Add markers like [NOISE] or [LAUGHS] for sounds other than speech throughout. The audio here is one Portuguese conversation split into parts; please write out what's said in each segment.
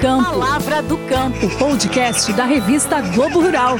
Campo. Palavra do Campo. Podcast da revista Globo Rural.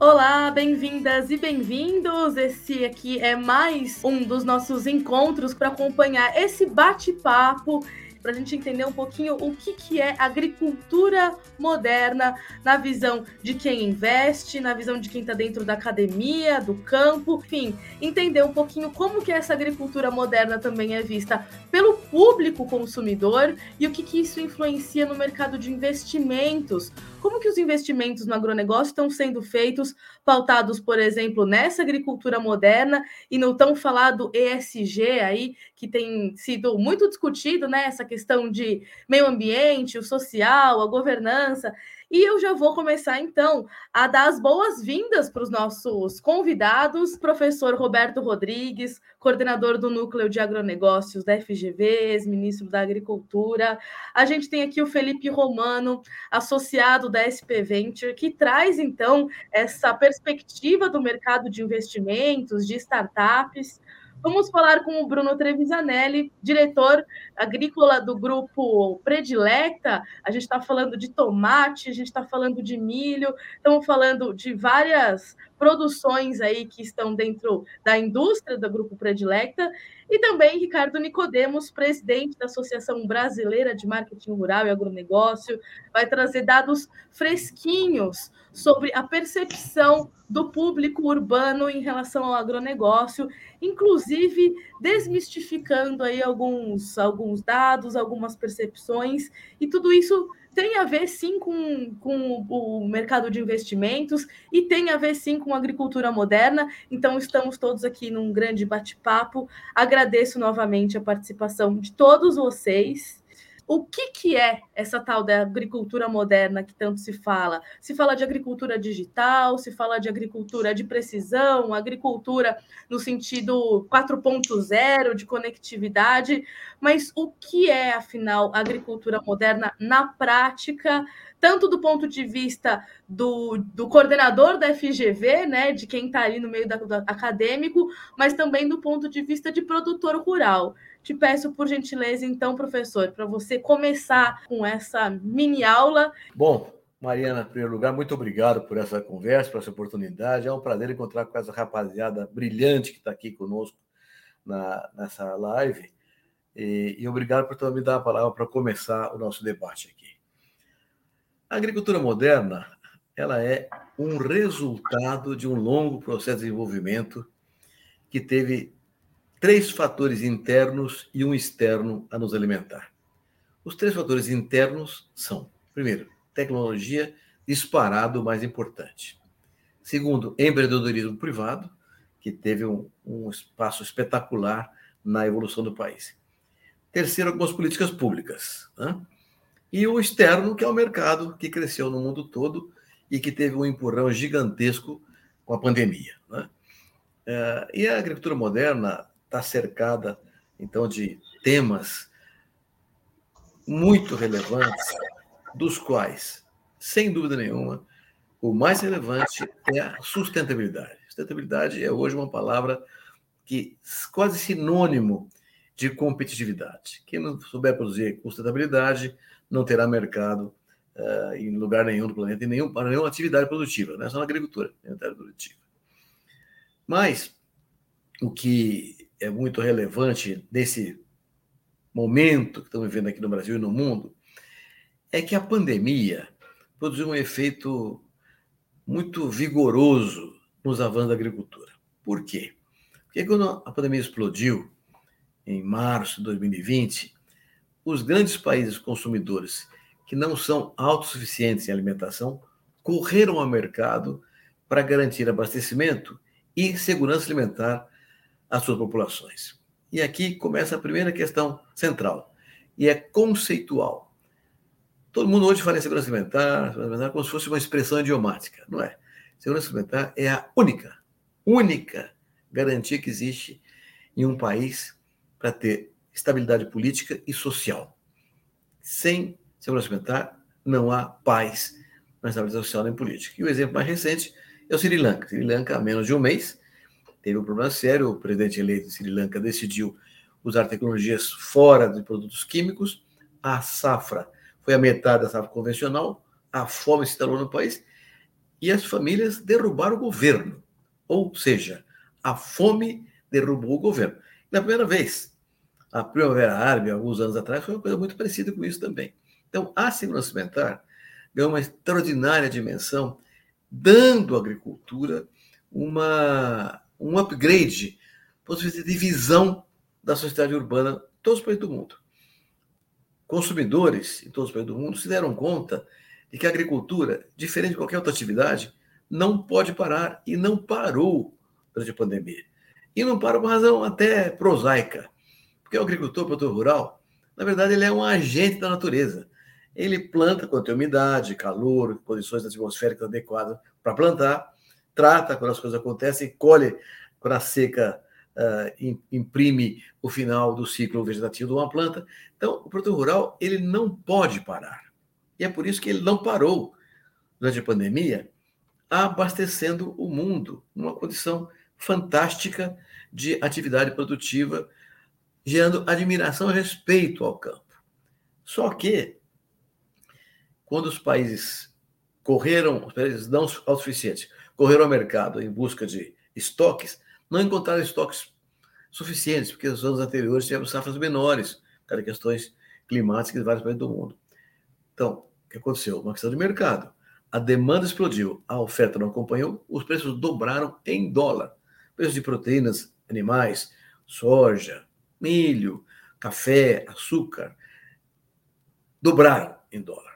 Olá, bem-vindas e bem-vindos. Esse aqui é mais um dos nossos encontros para acompanhar esse bate-papo para a gente entender um pouquinho o que, que é agricultura moderna na visão de quem investe, na visão de quem está dentro da academia, do campo, enfim, entender um pouquinho como que essa agricultura moderna também é vista pelo público consumidor e o que, que isso influencia no mercado de investimentos. Como que os investimentos no agronegócio estão sendo feitos, pautados, por exemplo, nessa agricultura moderna e no tão falado ESG aí, que tem sido muito discutido, né? Essa questão de meio ambiente, o social, a governança. E eu já vou começar então a dar as boas-vindas para os nossos convidados, professor Roberto Rodrigues, coordenador do Núcleo de Agronegócios da FGV, ex-ministro da Agricultura. A gente tem aqui o Felipe Romano, associado da SP Venture, que traz então essa perspectiva do mercado de investimentos, de startups. Vamos falar com o Bruno Trevisanelli, diretor agrícola do grupo Predilecta. A gente está falando de tomate, a gente está falando de milho, estamos falando de várias produções aí que estão dentro da indústria do grupo Predilecta. E também Ricardo Nicodemos, presidente da Associação Brasileira de Marketing Rural e Agronegócio, vai trazer dados fresquinhos sobre a percepção do público urbano em relação ao agronegócio, inclusive desmistificando aí alguns, alguns dados, algumas percepções, e tudo isso tem a ver sim com, com o mercado de investimentos e tem a ver sim com a agricultura moderna. Então, estamos todos aqui num grande bate-papo. Agradeço novamente a participação de todos vocês o que, que é essa tal da agricultura moderna que tanto se fala? Se fala de agricultura digital, se fala de agricultura de precisão, agricultura no sentido 4.0 de conectividade, mas o que é, afinal, agricultura moderna na prática? tanto do ponto de vista do, do coordenador da FGV, né, de quem está ali no meio da, do acadêmico, mas também do ponto de vista de produtor rural. Te peço, por gentileza, então, professor, para você começar com essa mini aula. Bom, Mariana, em primeiro lugar, muito obrigado por essa conversa, por essa oportunidade. É um prazer encontrar com essa rapaziada brilhante que está aqui conosco na, nessa live. E, e obrigado por me dar a palavra para começar o nosso debate aqui. A agricultura moderna ela é um resultado de um longo processo de desenvolvimento que teve três fatores internos e um externo a nos alimentar. Os três fatores internos são, primeiro, tecnologia disparado mais importante. Segundo, empreendedorismo privado, que teve um, um espaço espetacular na evolução do país. Terceiro, algumas políticas públicas. Né? E o externo, que é o mercado, que cresceu no mundo todo e que teve um empurrão gigantesco com a pandemia. Né? É, e a agricultura moderna está cercada, então, de temas muito relevantes, dos quais, sem dúvida nenhuma, o mais relevante é a sustentabilidade. Sustentabilidade é hoje uma palavra que quase sinônimo de competitividade. Quem não souber produzir sustentabilidade não terá mercado uh, em lugar nenhum do planeta, em nenhum, para nenhuma atividade produtiva, não é só na agricultura, atividade produtiva. Mas o que é muito relevante nesse momento que estamos vivendo aqui no Brasil e no mundo é que a pandemia produziu um efeito muito vigoroso nos avanços da agricultura. Por quê? Porque quando a pandemia explodiu, em março de 2020, os grandes países consumidores que não são autossuficientes em alimentação correram ao mercado para garantir abastecimento e segurança alimentar as suas populações. E aqui começa a primeira questão central, e é conceitual. Todo mundo hoje fala em segurança alimentar, segurança alimentar como se fosse uma expressão idiomática. Não é. Segurança alimentar é a única, única garantia que existe em um país para ter estabilidade política e social. Sem segurança alimentar, não há paz na estabilidade social nem política. E o exemplo mais recente é o Sri Lanka. Sri Lanka, há menos de um mês, teve um problema sério. O presidente eleito de Sri Lanka decidiu usar tecnologias fora de produtos químicos. a safra foi a metade da safra convencional, a fome se instalou no país e as famílias derrubaram o governo. Ou seja, a fome derrubou o governo. Na primeira vez, a Primavera Árabe, alguns anos atrás, foi uma coisa muito parecida com isso também. Então, a segurança alimentar ganhou uma extraordinária dimensão, dando à agricultura uma, um upgrade, possivelmente de visão da sociedade urbana em todos os países do mundo. Consumidores em todos os países do mundo se deram conta de que a agricultura, diferente de qualquer outra atividade, não pode parar e não parou durante a pandemia. E não para por razão até prosaica, porque o agricultor, o produtor rural, na verdade, ele é um agente da natureza. Ele planta quando tem umidade, calor, condições atmosféricas adequadas para plantar, trata quando as coisas acontecem, colhe quando a seca uh, imprime o final do ciclo vegetativo de uma planta. Então, o produtor rural ele não pode parar. E é por isso que ele não parou durante a pandemia, abastecendo o mundo numa condição fantástica de atividade produtiva, gerando admiração e respeito ao campo. Só que, quando os países correram, os países não autossuficientes, correram ao mercado em busca de estoques, não encontraram estoques suficientes, porque nos anos anteriores tivemos safras menores, por questões climáticas em vários países do mundo. Então, o que aconteceu? Uma questão de mercado. A demanda explodiu, a oferta não acompanhou, os preços dobraram em dólar. Preços de proteínas animais, soja, milho, café, açúcar, dobraram em dólar.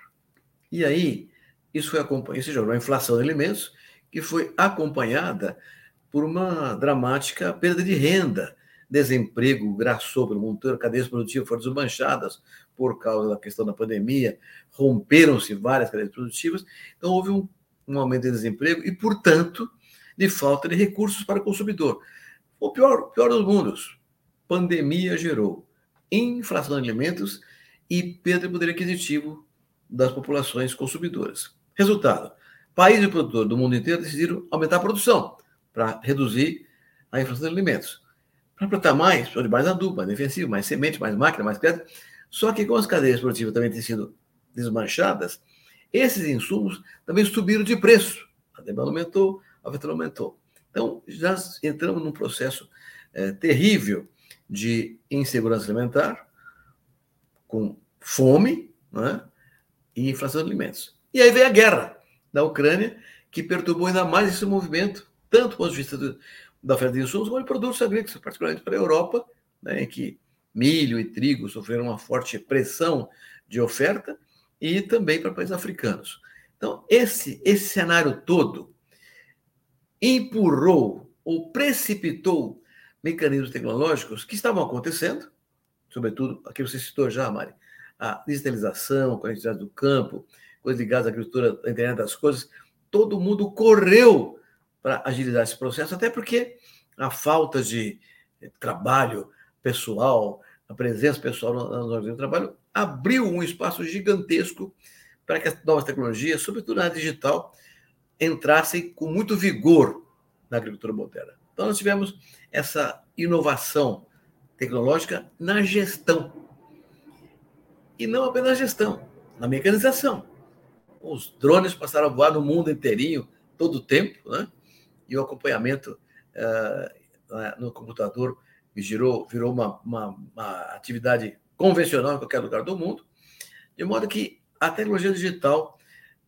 E aí, isso foi acompanhado, isso gerou uma inflação de alimentos que foi acompanhada por uma dramática perda de renda. Desemprego graçou pelo mundo inteiro, cadeias produtivas foram desmanchadas por causa da questão da pandemia, romperam-se várias cadeias produtivas, então houve um, um aumento de desemprego e, portanto, de falta de recursos para o consumidor. O pior, pior dos mundos, pandemia gerou inflação de alimentos e perda de poder aquisitivo das populações consumidoras. Resultado: países produtores do mundo inteiro decidiram aumentar a produção para reduzir a inflação de alimentos. Para plantar mais, de mais adubo, mais defensivo, mais semente, mais máquina, mais pedra. Só que com as cadeias produtivas também têm sido desmanchadas, esses insumos também subiram de preço. A demanda aumentou, a oferta aumentou. Então, já entramos num processo é, terrível de insegurança alimentar, com fome né, e inflação de alimentos. E aí veio a guerra da Ucrânia, que perturbou ainda mais esse movimento, tanto do ponto de vista do, da oferta de insumos, como de produtos agrícolas, particularmente para a Europa, né, em que milho e trigo sofreram uma forte pressão de oferta, e também para países africanos. Então, esse, esse cenário todo empurrou ou precipitou mecanismos tecnológicos que estavam acontecendo, sobretudo aqui você citou já, Mari, a digitalização, a conectividade do campo, coisas ligadas à agricultura, à internet das coisas, todo mundo correu para agilizar esse processo, até porque a falta de trabalho pessoal, a presença pessoal nas organizações de trabalho, abriu um espaço gigantesco para que as novas tecnologias, sobretudo na digital, entrassem com muito vigor na agricultura moderna. Então, nós tivemos essa inovação tecnológica na gestão. E não apenas na gestão, na mecanização. Os drones passaram a voar no mundo inteirinho, todo o tempo, né? e o acompanhamento uh, no computador virou, virou uma, uma, uma atividade convencional em qualquer lugar do mundo, de modo que a tecnologia digital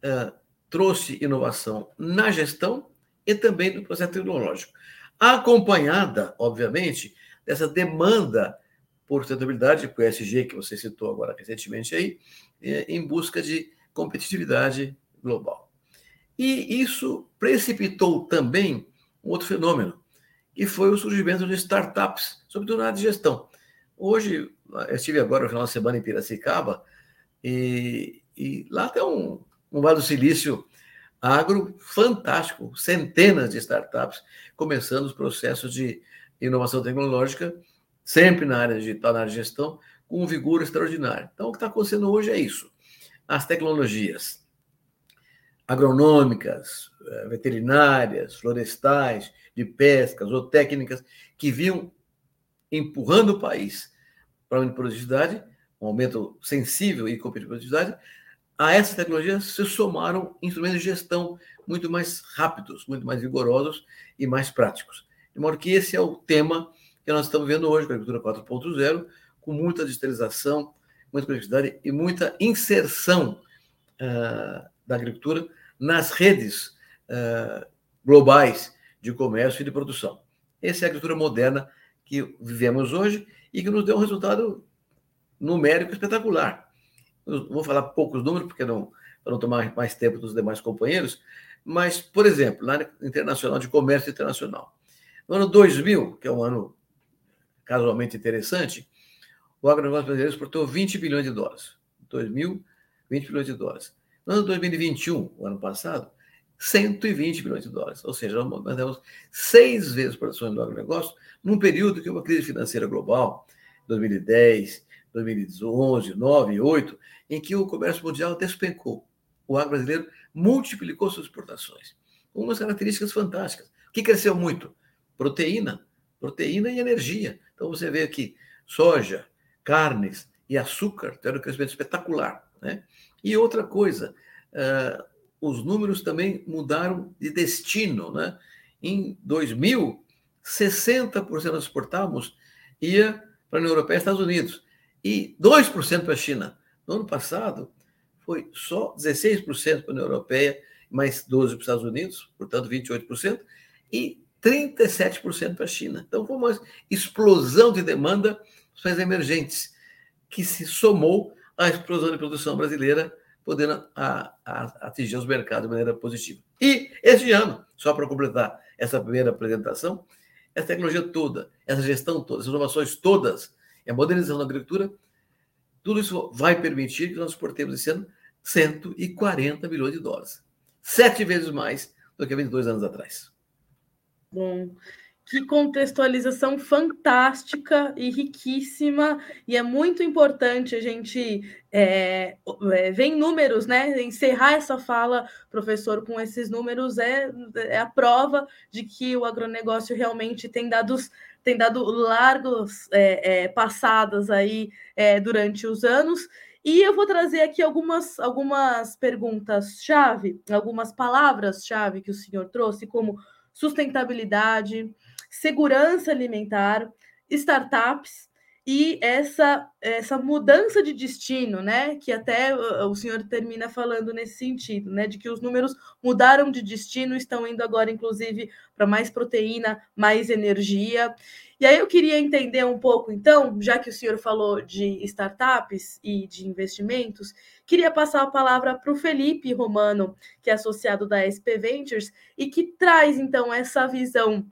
uh, trouxe inovação na gestão e também no processo tecnológico, acompanhada, obviamente, dessa demanda por sustentabilidade, com o ESG, que você citou agora recentemente aí, eh, em busca de competitividade global. E isso precipitou também um outro fenômeno, que foi o surgimento de startups, sobretudo na área de gestão. Hoje, eu estive agora no final de semana em Piracicaba, e, e lá tem um, um Vale do Silício agro fantástico, centenas de startups começando os processos de inovação tecnológica, sempre na área digital, na área de gestão, com um vigor extraordinário. Então, o que está acontecendo hoje é isso. As tecnologias agronômicas, eh, veterinárias, florestais, de pesca, zootécnicas, que vinham empurrando o país para a produtividade, um aumento sensível em competitividade, a essa tecnologia se somaram instrumentos de gestão muito mais rápidos, muito mais vigorosos e mais práticos. De modo que esse é o tema que nós estamos vendo hoje com a agricultura 4.0, com muita digitalização, muita conectividade e muita inserção uh, da agricultura nas redes uh, globais de comércio e de produção. Essa é a agricultura moderna que vivemos hoje e que nos deu um resultado numérico espetacular. Eu vou falar poucos números, porque não, para não tomar mais tempo dos demais companheiros, mas, por exemplo, na área internacional de comércio internacional. No ano 2000, que é um ano casualmente interessante, o agronegócio brasileiro exportou 20 bilhões de dólares. 2000, 20 bilhões de dólares. No ano 2021, o ano passado, 120 bilhões de dólares. Ou seja, nós temos seis vezes a produção do agronegócio num período que uma crise financeira global, 2010, 2011, 2009, 2008, em que o comércio mundial despencou. O agro brasileiro multiplicou suas exportações. Umas características fantásticas. O que cresceu muito? Proteína. Proteína e energia. Então você vê aqui soja, carnes e açúcar tiveram um crescimento espetacular. Né? E outra coisa, uh, os números também mudaram de destino. Né? Em 2000, 60% nós exportávamos ia para a União Europeia e Estados Unidos e 2% para a China. No ano passado, foi só 16% para a União Europeia, mais 12% para os Estados Unidos, portanto 28%, e 37% para a China. Então, foi uma explosão de demanda as emergentes, que se somou à explosão de produção brasileira, podendo a, a, atingir os mercados de maneira positiva. E este ano, só para completar essa primeira apresentação, essa tecnologia toda, essa gestão toda, essas inovações todas, a modernização da agricultura, tudo isso vai permitir que nós exportemos esse ano 140 bilhões de dólares. Sete vezes mais do que 22 anos atrás. Bom, que contextualização fantástica e riquíssima, e é muito importante a gente é, é, ver números, né? Encerrar essa fala, professor, com esses números é, é a prova de que o agronegócio realmente tem dado, tem dado largos é, é, passadas aí é, durante os anos. E eu vou trazer aqui algumas, algumas perguntas-chave, algumas palavras-chave que o senhor trouxe, como sustentabilidade, segurança alimentar, startups e essa, essa mudança de destino, né? Que até o senhor termina falando nesse sentido, né? De que os números mudaram de destino, estão indo agora, inclusive, para mais proteína, mais energia. E aí eu queria entender um pouco, então, já que o senhor falou de startups e de investimentos, queria passar a palavra para o Felipe Romano, que é associado da SP Ventures, e que traz, então, essa visão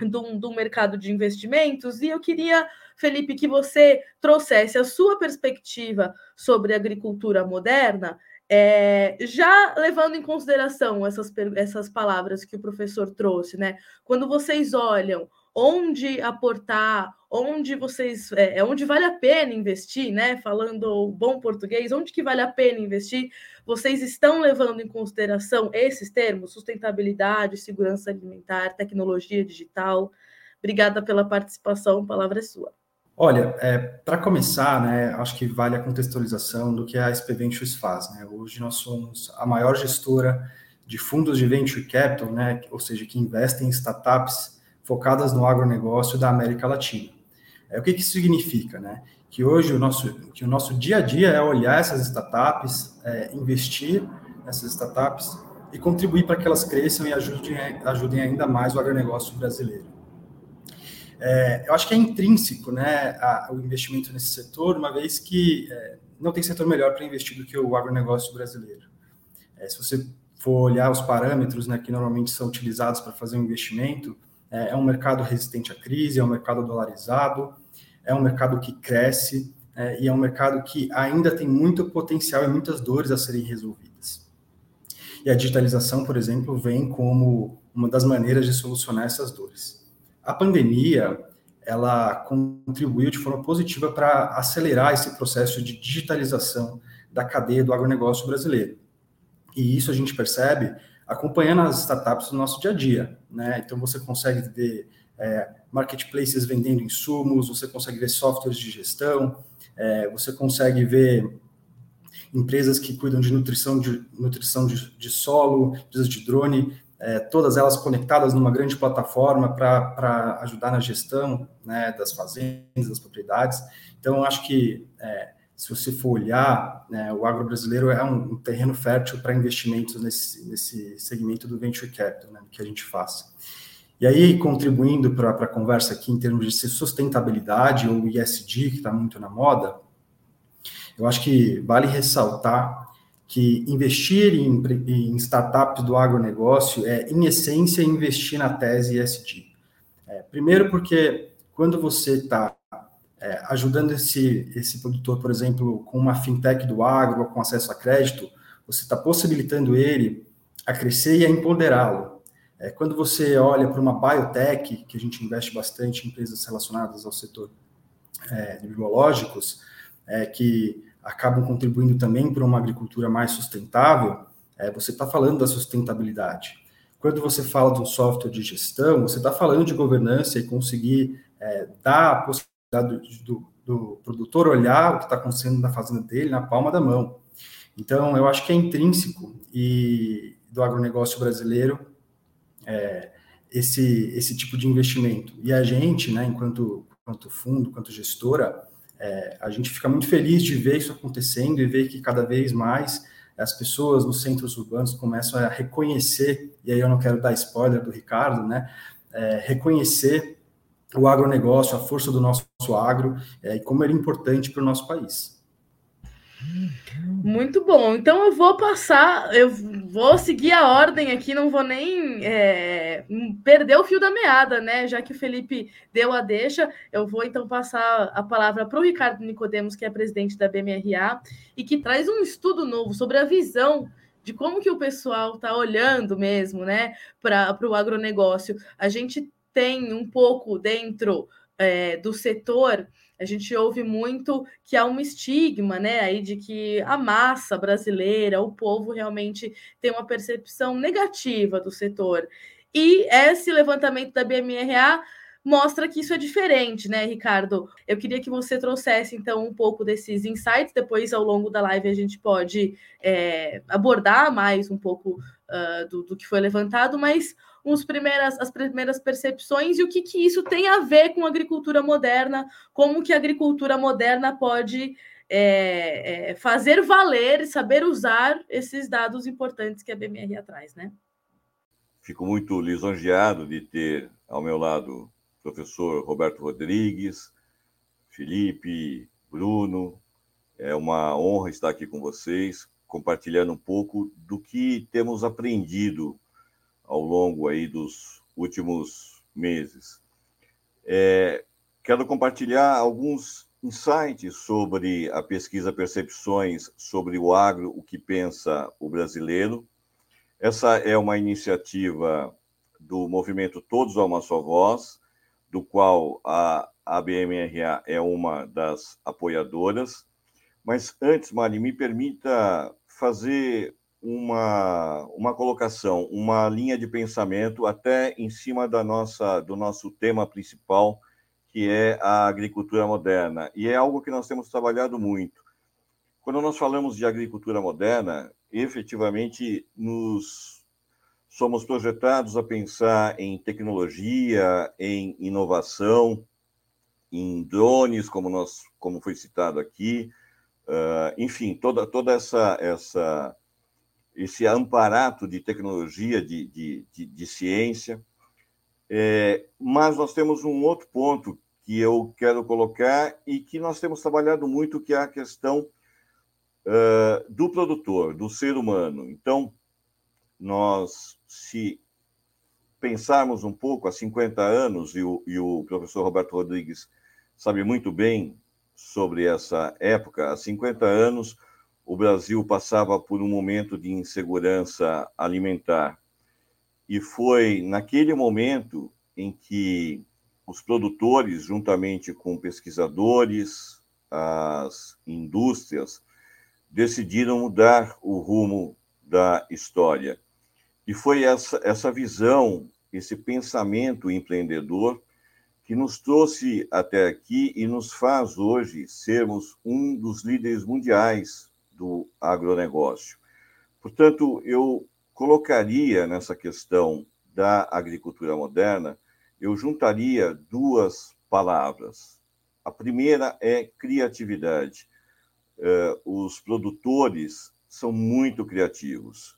do, do mercado de investimentos. E eu queria, Felipe, que você trouxesse a sua perspectiva sobre agricultura moderna, é, já levando em consideração essas, essas palavras que o professor trouxe, né? Quando vocês olham onde aportar, onde vocês, é, é, onde vale a pena investir, né? Falando bom português, onde que vale a pena investir? Vocês estão levando em consideração esses termos, sustentabilidade, segurança alimentar, tecnologia digital? Obrigada pela participação, palavra é sua. Olha, é, para começar, né, acho que vale a contextualização do que a SP Ventures faz. Né? Hoje nós somos a maior gestora de fundos de venture capital, né, ou seja, que investem em startups focadas no agronegócio da América Latina. É, o que, que isso significa? Né? Que hoje o nosso, que o nosso dia a dia é olhar essas startups, é, investir nessas startups e contribuir para que elas cresçam e ajudem, ajudem ainda mais o agronegócio brasileiro. É, eu acho que é intrínseco né, a, o investimento nesse setor, uma vez que é, não tem setor melhor para investir do que o agronegócio brasileiro. É, se você for olhar os parâmetros né, que normalmente são utilizados para fazer um investimento, é, é um mercado resistente à crise, é um mercado dolarizado, é um mercado que cresce é, e é um mercado que ainda tem muito potencial e muitas dores a serem resolvidas. E a digitalização, por exemplo, vem como uma das maneiras de solucionar essas dores. A pandemia, ela contribuiu de forma positiva para acelerar esse processo de digitalização da cadeia do agronegócio brasileiro. E isso a gente percebe acompanhando as startups no nosso dia a dia. Né? Então, você consegue ver é, marketplaces vendendo insumos, você consegue ver softwares de gestão, é, você consegue ver empresas que cuidam de nutrição de, nutrição de, de solo, empresas de drone, é, todas elas conectadas numa grande plataforma para ajudar na gestão né, das fazendas, das propriedades. Então, acho que é, se você for olhar, né, o agro brasileiro é um, um terreno fértil para investimentos nesse, nesse segmento do venture capital, né, que a gente faz. E aí, contribuindo para a conversa aqui em termos de sustentabilidade ou ESG, que está muito na moda, eu acho que vale ressaltar que investir em, em startups do agronegócio é, em essência, investir na tese ESG. É, primeiro, porque quando você está é, ajudando esse, esse produtor, por exemplo, com uma fintech do agro, com acesso a crédito, você está possibilitando ele a crescer e a empoderá-lo. É, quando você olha para uma biotech, que a gente investe bastante em empresas relacionadas ao setor é, de biológicos, é, que acabam contribuindo também para uma agricultura mais sustentável, é, você está falando da sustentabilidade. Quando você fala de um software de gestão, você está falando de governança e conseguir é, dar a possibilidade do, do, do produtor olhar o que está acontecendo na fazenda dele na palma da mão. Então, eu acho que é intrínseco e do agronegócio brasileiro é, esse, esse tipo de investimento. E a gente, né, enquanto, enquanto fundo, enquanto gestora, é, a gente fica muito feliz de ver isso acontecendo e ver que cada vez mais as pessoas nos centros urbanos começam a reconhecer, e aí eu não quero dar spoiler do Ricardo, né? É, reconhecer o agronegócio, a força do nosso agro é, e como ele é importante para o nosso país. Muito bom. Então eu vou passar, eu vou seguir a ordem aqui, não vou nem é, perder o fio da meada, né? Já que o Felipe deu a deixa, eu vou então passar a palavra para o Ricardo Nicodemos, que é presidente da BMRA, e que traz um estudo novo sobre a visão de como que o pessoal está olhando mesmo, né, para o agronegócio. A gente tem um pouco dentro é, do setor a gente ouve muito que há um estigma, né, aí de que a massa brasileira, o povo realmente tem uma percepção negativa do setor. E esse levantamento da BMRA mostra que isso é diferente, né, Ricardo? Eu queria que você trouxesse, então, um pouco desses insights. Depois, ao longo da live, a gente pode é, abordar mais um pouco uh, do, do que foi levantado, mas os primeiras, as primeiras percepções e o que, que isso tem a ver com a agricultura moderna, como que a agricultura moderna pode é, é, fazer valer e saber usar esses dados importantes que a BMR traz, né? Fico muito lisonjeado de ter ao meu lado o professor Roberto Rodrigues, Felipe, Bruno. É uma honra estar aqui com vocês, compartilhando um pouco do que temos aprendido ao longo aí dos últimos meses. É, quero compartilhar alguns insights sobre a pesquisa Percepções sobre o agro, o que pensa o brasileiro. Essa é uma iniciativa do movimento Todos a uma só voz, do qual a ABMRA é uma das apoiadoras. Mas antes, Mari, me permita fazer uma, uma colocação, uma linha de pensamento até em cima da nossa, do nosso tema principal, que é a agricultura moderna. E é algo que nós temos trabalhado muito. Quando nós falamos de agricultura moderna, efetivamente nos somos projetados a pensar em tecnologia, em inovação, em drones, como nós, como foi citado aqui, uh, enfim, toda toda essa essa esse amparato de tecnologia, de, de, de, de ciência. É, mas nós temos um outro ponto que eu quero colocar e que nós temos trabalhado muito, que é a questão uh, do produtor, do ser humano. Então, nós, se pensarmos um pouco, há 50 anos, e o, e o professor Roberto Rodrigues sabe muito bem sobre essa época, há 50 anos, o Brasil passava por um momento de insegurança alimentar. E foi naquele momento em que os produtores, juntamente com pesquisadores, as indústrias, decidiram mudar o rumo da história. E foi essa, essa visão esse pensamento empreendedor que nos trouxe até aqui e nos faz hoje sermos um dos líderes mundiais do agronegócio. Portanto, eu colocaria nessa questão da agricultura moderna, eu juntaria duas palavras. A primeira é criatividade. Uh, os produtores são muito criativos.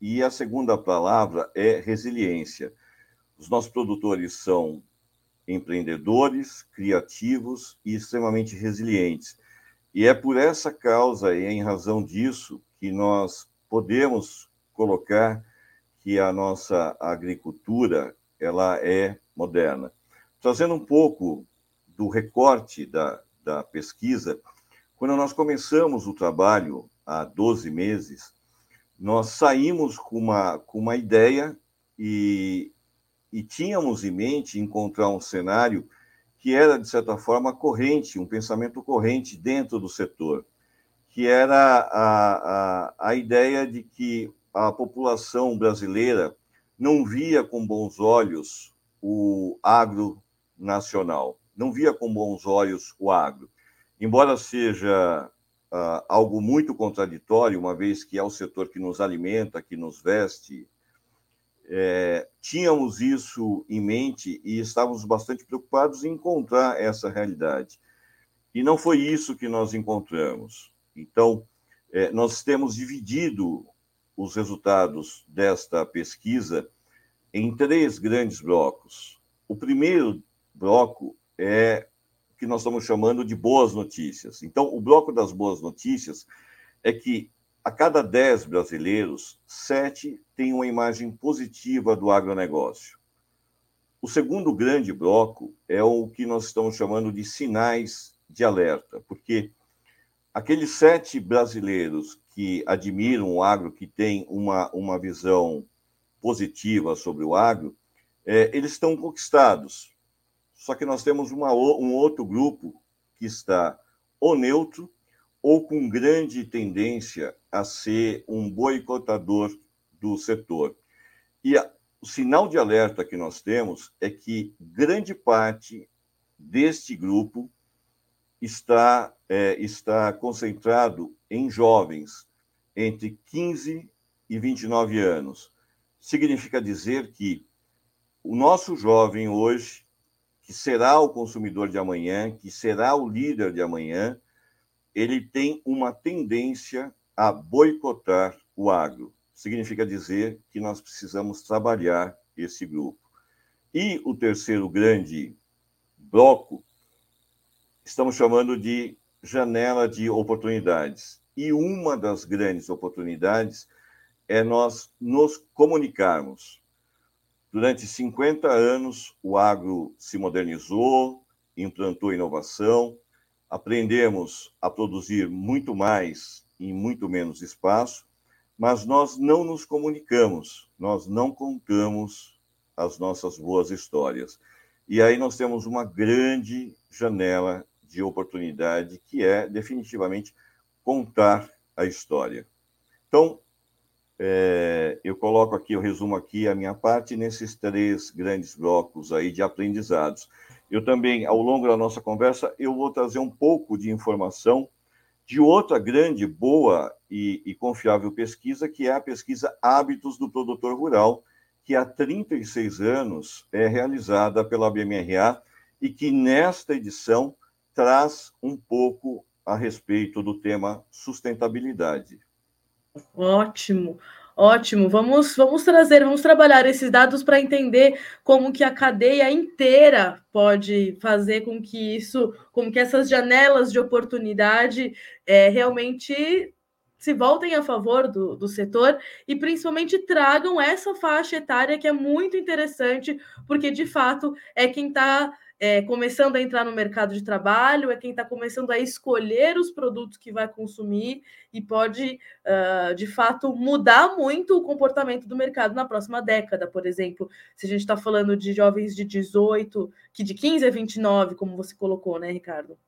E a segunda palavra é resiliência. Os nossos produtores são empreendedores, criativos e extremamente resilientes. E é por essa causa e em razão disso que nós podemos colocar que a nossa agricultura ela é moderna. Trazendo um pouco do recorte da, da pesquisa, quando nós começamos o trabalho há 12 meses, nós saímos com uma, com uma ideia e, e tínhamos em mente encontrar um cenário que era, de certa forma, corrente, um pensamento corrente dentro do setor, que era a, a, a ideia de que a população brasileira não via com bons olhos o agro nacional, não via com bons olhos o agro. Embora seja uh, algo muito contraditório, uma vez que é o setor que nos alimenta, que nos veste, é, tínhamos isso em mente e estávamos bastante preocupados em encontrar essa realidade. E não foi isso que nós encontramos. Então, é, nós temos dividido os resultados desta pesquisa em três grandes blocos. O primeiro bloco é o que nós estamos chamando de boas notícias. Então, o bloco das boas notícias é que a cada 10 brasileiros, 7 têm uma imagem positiva do agronegócio. O segundo grande bloco é o que nós estamos chamando de sinais de alerta, porque aqueles sete brasileiros que admiram o agro, que têm uma, uma visão positiva sobre o agro, é, eles estão conquistados. Só que nós temos uma, um outro grupo que está ou neutro ou com grande tendência a ser um boicotador do setor. E a, o sinal de alerta que nós temos é que grande parte deste grupo está, é, está concentrado em jovens entre 15 e 29 anos. Significa dizer que o nosso jovem hoje, que será o consumidor de amanhã, que será o líder de amanhã, ele tem uma tendência a boicotar o agro. Significa dizer que nós precisamos trabalhar esse grupo. E o terceiro grande bloco, estamos chamando de janela de oportunidades. E uma das grandes oportunidades é nós nos comunicarmos. Durante 50 anos, o agro se modernizou, implantou inovação, aprendemos a produzir muito mais em muito menos espaço, mas nós não nos comunicamos, nós não contamos as nossas boas histórias. E aí nós temos uma grande janela de oportunidade que é definitivamente contar a história. Então, é, eu coloco aqui, eu resumo aqui a minha parte nesses três grandes blocos aí de aprendizados. Eu também, ao longo da nossa conversa, eu vou trazer um pouco de informação de outra grande, boa e, e confiável pesquisa, que é a pesquisa Hábitos do Produtor Rural, que há 36 anos é realizada pela BMRA e que nesta edição traz um pouco a respeito do tema sustentabilidade. Ótimo. Ótimo, vamos, vamos trazer, vamos trabalhar esses dados para entender como que a cadeia inteira pode fazer com que isso, como que essas janelas de oportunidade é, realmente se voltem a favor do, do setor e principalmente tragam essa faixa etária que é muito interessante, porque de fato é quem está é, começando a entrar no mercado de trabalho, é quem está começando a escolher os produtos que vai consumir e pode, uh, de fato, mudar muito o comportamento do mercado na próxima década, por exemplo. Se a gente está falando de jovens de 18, que de 15 a 29, como você colocou, né, Ricardo?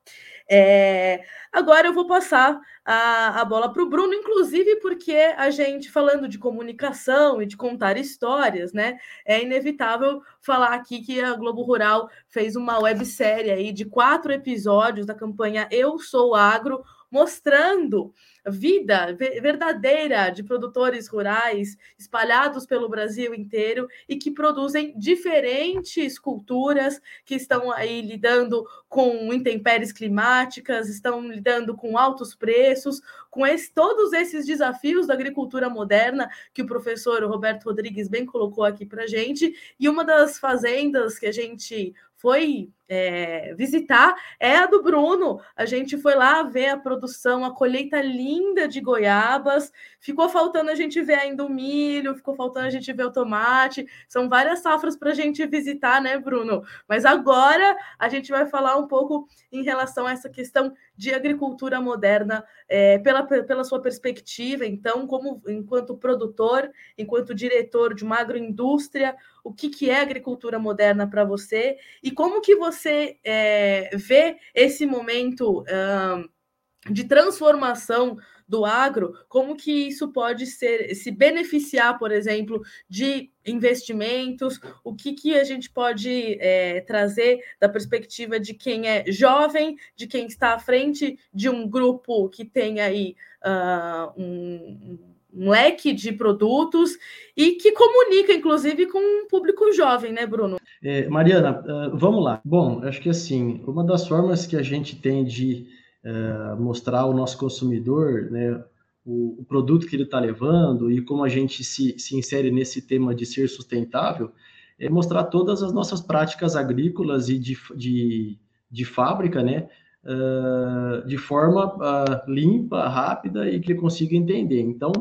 É, agora eu vou passar a, a bola para o Bruno, inclusive porque a gente, falando de comunicação e de contar histórias, né, é inevitável falar aqui que a Globo Rural fez uma websérie aí de quatro episódios da campanha Eu Sou Agro, mostrando vida verdadeira de produtores rurais espalhados pelo Brasil inteiro e que produzem diferentes culturas que estão aí lidando com intempéries climáticas, estão lidando com altos preços, com esse, todos esses desafios da agricultura moderna que o professor Roberto Rodrigues bem colocou aqui para gente. E uma das fazendas que a gente foi é, visitar é a do Bruno. A gente foi lá ver a produção, a colheita linda de goiabas. Ficou faltando a gente ver ainda o milho, ficou faltando a gente ver o tomate. São várias safras para a gente visitar, né, Bruno? Mas agora a gente vai falar um pouco em relação a essa questão de agricultura moderna é, pela, pela sua perspectiva. Então, como enquanto produtor, enquanto diretor de uma agroindústria, o que, que é agricultura moderna para você e como que você você é, vê esse momento uh, de transformação do agro, como que isso pode ser se beneficiar, por exemplo, de investimentos, o que, que a gente pode é, trazer da perspectiva de quem é jovem, de quem está à frente de um grupo que tem aí uh, um um leque de produtos e que comunica, inclusive, com um público jovem, né, Bruno? É, Mariana, uh, vamos lá. Bom, acho que assim, uma das formas que a gente tem de uh, mostrar ao nosso consumidor, né, o, o produto que ele está levando e como a gente se, se insere nesse tema de ser sustentável, é mostrar todas as nossas práticas agrícolas e de, de, de fábrica, né, uh, de forma uh, limpa, rápida e que ele consiga entender. Então,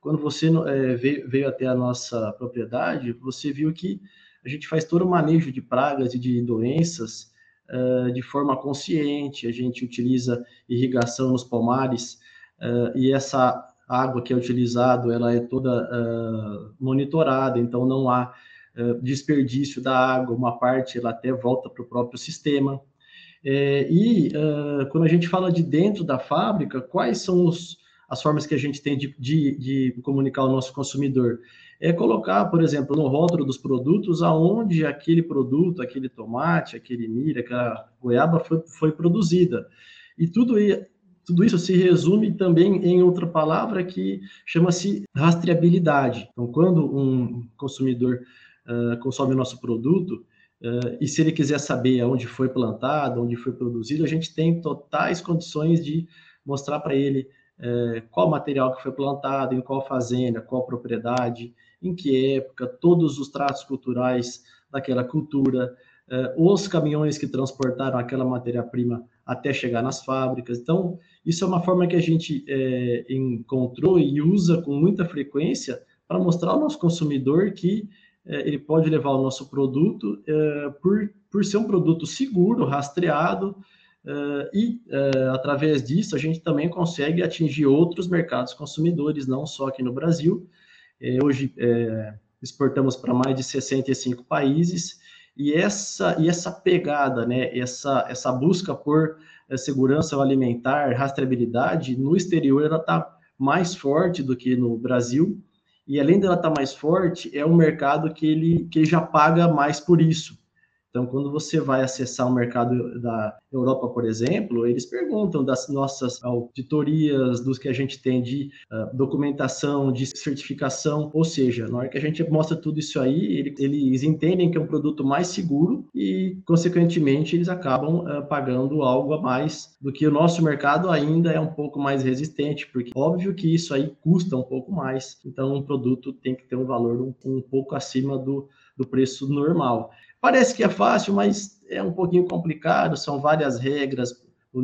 quando você é, veio, veio, até a nossa propriedade, você viu que a gente faz todo o manejo de pragas e de doenças uh, de forma consciente, a gente utiliza irrigação nos pomares, e essa água que é utilizada, ela é toda monitorada, então não há desperdício da água, uma parte ela até volta para o próprio sistema. É, e uh, quando a gente fala de dentro da fábrica, quais são os, as formas que a gente tem de, de, de, comunicar ao nosso consumidor? É colocar, por exemplo, no rótulo dos produtos aonde aquele produto, aquele tomate, aquele milho, aquela goiaba foi, foi produzida. E tudo, tudo isso se resume também em outra palavra que chama-se rastreabilidade. Então, quando um consumidor uh, consome o nosso produto, Uh, e se ele quiser saber onde foi plantado, onde foi produzido, a gente tem totais condições de mostrar para ele uh, qual material que foi plantado, em qual fazenda, qual propriedade, em que época, todos os tratos culturais daquela cultura, uh, os caminhões que transportaram aquela matéria-prima até chegar nas fábricas. Então, isso é uma forma que a gente encontrou e usa com muita frequência para mostrar ao nosso consumidor que é, ele pode levar o nosso produto é, por, por ser um produto seguro, rastreado, é, e através disso a gente também consegue atingir outros mercados consumidores, não só aqui no Brasil. Hoje exportamos para mais de 65 países, e essa, e essa pegada, né, essa, essa busca por segurança alimentar, rastreabilidade, no exterior ela está mais forte do que no Brasil, e além dela estar tá mais forte, é um mercado que ele, que já paga mais por isso. Então, quando você vai acessar o mercado da Europa, por exemplo, eles perguntam das nossas auditorias, dos que a gente tem de uh, documentação, de certificação, ou seja, na hora que a gente mostra tudo isso aí, eles entendem que é um produto mais seguro e, consequentemente, eles acabam uh, pagando algo a mais do que o nosso mercado ainda é um pouco mais resistente, porque óbvio que isso aí custa um pouco mais, então um produto tem que ter um valor um, um pouco acima do, do preço normal. Parece que é fácil, mas é um pouquinho complicado, são várias regras,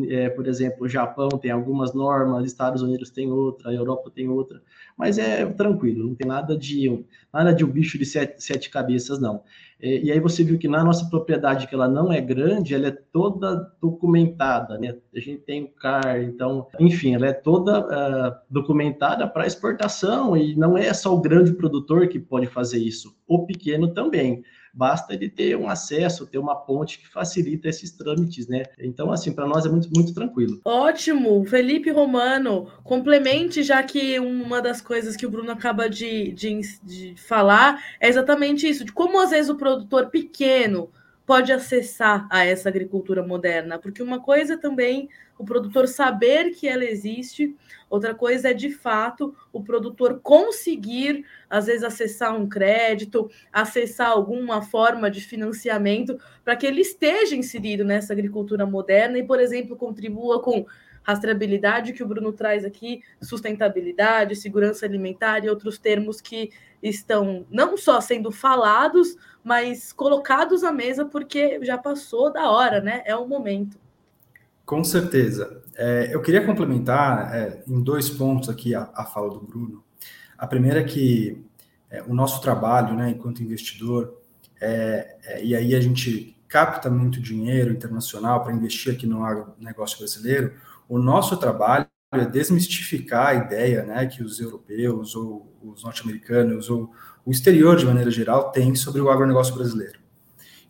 é, por exemplo, o Japão tem algumas normas, Estados Unidos tem outra, a Europa tem outra, mas é tranquilo, não tem nada de nada de um bicho de sete, sete cabeças, não. É, e aí você viu que na nossa propriedade, que ela não é grande, ela é toda documentada, né? A gente tem o CAR, então, enfim, ela é toda uh, documentada para exportação e não é só o grande produtor que pode fazer isso, o pequeno também basta ele ter um acesso, ter uma ponte que facilita esses trâmites, né? Então, assim, para nós é muito, muito tranquilo. Ótimo! Felipe Romano, complemente, já que uma das coisas que o Bruno acaba de, de, de falar é exatamente isso, de como às vezes o produtor pequeno pode acessar a essa agricultura moderna, porque uma coisa também o produtor saber que ela existe, outra coisa é de fato o produtor conseguir, às vezes, acessar um crédito, acessar alguma forma de financiamento para que ele esteja inserido nessa agricultura moderna e, por exemplo, contribua com rastreabilidade que o Bruno traz aqui, sustentabilidade, segurança alimentar e outros termos que estão não só sendo falados, mas colocados à mesa porque já passou da hora, né? É o momento. Com certeza. É, eu queria complementar é, em dois pontos aqui a, a, fala do Bruno. A primeira é que é, o nosso trabalho, né, enquanto investidor, é, é, e aí a gente capta muito dinheiro internacional para investir aqui no negócio brasileiro, o nosso trabalho é desmistificar a ideia né, que os europeus ou os norte-americanos ou o exterior, de maneira geral, tem sobre o agronegócio brasileiro.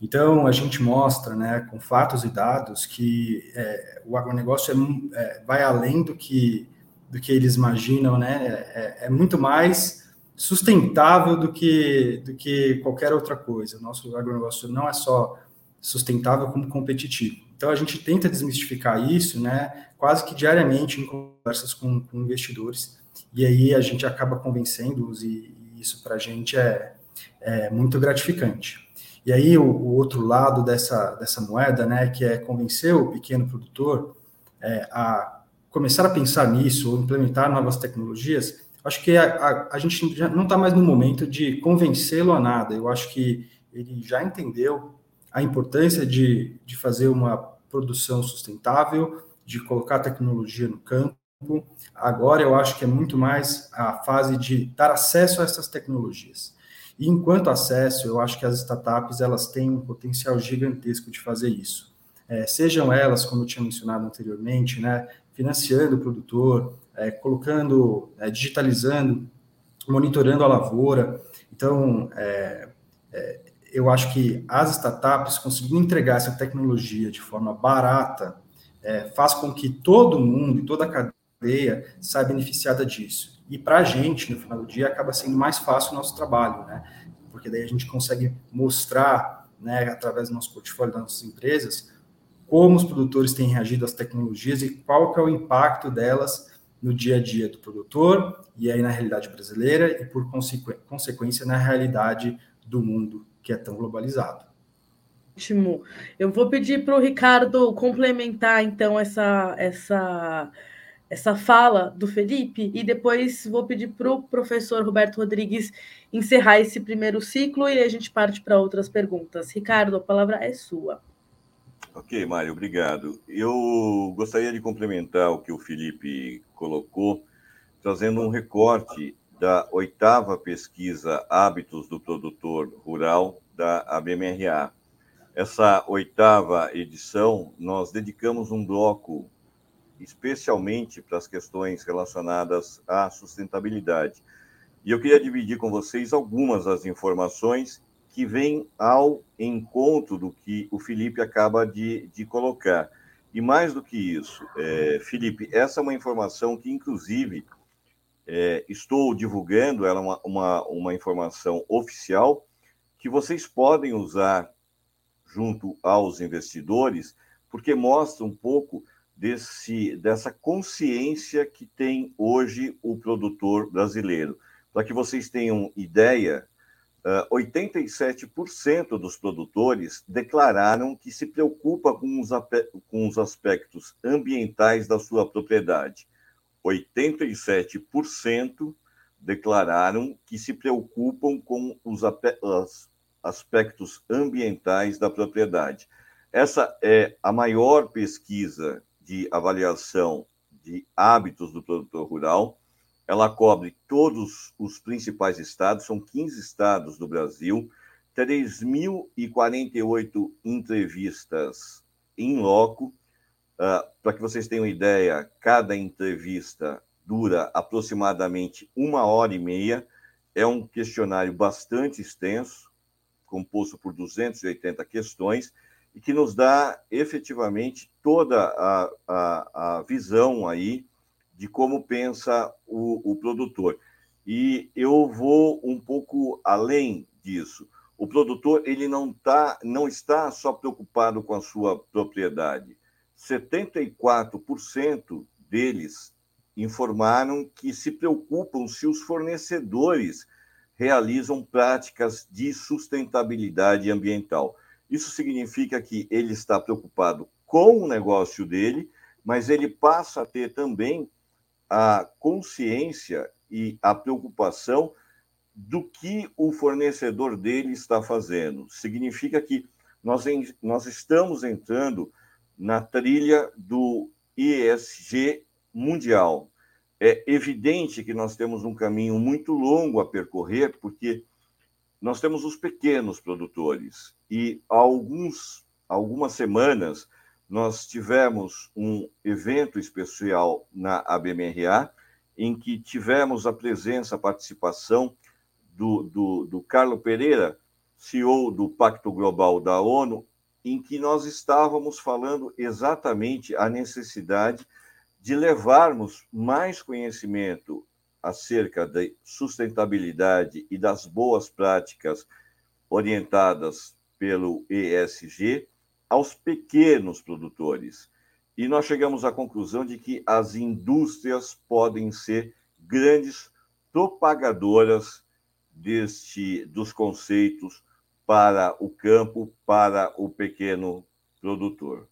Então, a gente mostra, né, com fatos e dados, que é, o agronegócio é, é, vai além do que, do que eles imaginam, né, é, é, muito mais sustentável do que, do que qualquer outra coisa. O nosso agronegócio não é só sustentável, como competitivo. Então, a gente tenta desmistificar isso, né, quase que diariamente em conversas com, com investidores, e aí a gente acaba convencendo-os, e, isso para a gente é, é muito gratificante. E aí o, o, outro lado dessa, dessa moeda, né, que é convencer o pequeno produtor é, a começar a pensar nisso ou implementar novas tecnologias, acho que a, a, a gente já não está mais no momento de convencê-lo a nada. Eu acho que ele já entendeu a importância de, de fazer uma produção sustentável, de colocar tecnologia no campo. Agora eu acho que é muito mais a fase de dar acesso a essas tecnologias. E enquanto acesso, eu acho que as startups elas têm um potencial gigantesco de fazer isso. É, sejam elas, como eu tinha mencionado anteriormente, né, financiando o produtor, é, colocando, é, digitalizando, monitorando a lavoura. Então, é, é, eu acho que as startups conseguindo entregar essa tecnologia de forma barata é, faz com que todo mundo e toda a cadeia saia beneficiada disso. E para a gente, no final do dia, acaba sendo mais fácil o nosso trabalho, né? Porque daí a gente consegue mostrar, né, através do nosso portfólio das nossas empresas, como os produtores têm reagido às tecnologias e qual que é o impacto delas no dia a dia do produtor e aí na realidade brasileira e por consequência na realidade do mundo que é tão globalizado. Ótimo. Eu vou pedir para o Ricardo complementar então essa essa essa fala do Felipe e depois vou pedir para o professor Roberto Rodrigues encerrar esse primeiro ciclo e a gente parte para outras perguntas. Ricardo, a palavra é sua. Ok, Mário, obrigado. Eu gostaria de complementar o que o Felipe colocou, trazendo um recorte da oitava pesquisa Hábitos do Produtor Rural da ABMRA. Essa oitava edição, nós dedicamos um bloco especialmente para as questões relacionadas à sustentabilidade. E eu queria dividir com vocês algumas das informações que vêm ao encontro do que o Felipe acaba de, de colocar. E mais do que isso, é, Felipe, essa é uma informação que, inclusive, é, estou divulgando, ela é uma, uma, uma informação oficial que vocês podem usar junto aos investidores, porque mostra um pouco desse, dessa consciência que tem hoje o produtor brasileiro. Para que vocês tenham ideia, 87% dos produtores declararam que se preocupa com os, com os aspectos ambientais da sua propriedade. 87% declararam que se preocupam com os aspectos ambientais da propriedade. Essa é a maior pesquisa de avaliação de hábitos do produtor rural. Ela cobre todos os principais estados, são 15 estados do Brasil, 3.048 entrevistas em loco. Uh, Para que vocês tenham ideia, cada entrevista dura aproximadamente uma hora e meia. É um questionário bastante extenso, composto por 280 questões, e que nos dá efetivamente toda a, a, a visão aí de como pensa o, o produtor. E eu vou um pouco além disso. O produtor ele não, tá, não está só preocupado com a sua propriedade. 74% deles informaram que se preocupam se os fornecedores realizam práticas de sustentabilidade ambiental. Isso significa que ele está preocupado com o negócio dele, mas ele passa a ter também a consciência e a preocupação do que o fornecedor dele está fazendo. Significa que nós, nós estamos entrando na trilha do ESG mundial. É evidente que nós temos um caminho muito longo a percorrer, porque nós temos os pequenos produtores e há alguns, algumas semanas nós tivemos um evento especial na ABMRA em que tivemos a presença, a participação do, do, do Pereira, CEO do Pacto Global da ONU, em que nós estávamos falando exatamente a necessidade de levarmos mais conhecimento acerca da sustentabilidade e das boas práticas orientadas pelo ESG aos pequenos produtores. E nós chegamos à conclusão de que as indústrias podem ser grandes propagadoras deste dos conceitos para o campo, para o pequeno produtor.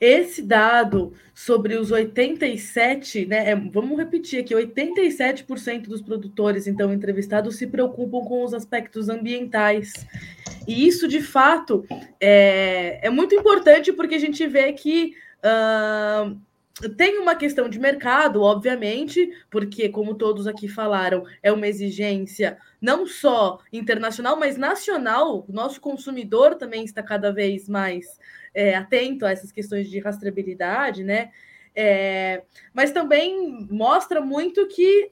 Esse dado sobre os 87, né? É, vamos repetir aqui: 87% dos produtores, então, entrevistados se preocupam com os aspectos ambientais. E isso, de fato, é, é muito importante porque a gente vê que. Uh, tem uma questão de mercado, obviamente, porque, como todos aqui falaram, é uma exigência não só internacional, mas nacional. O nosso consumidor também está cada vez mais é, atento a essas questões de rastreabilidade, né? É, mas também mostra muito que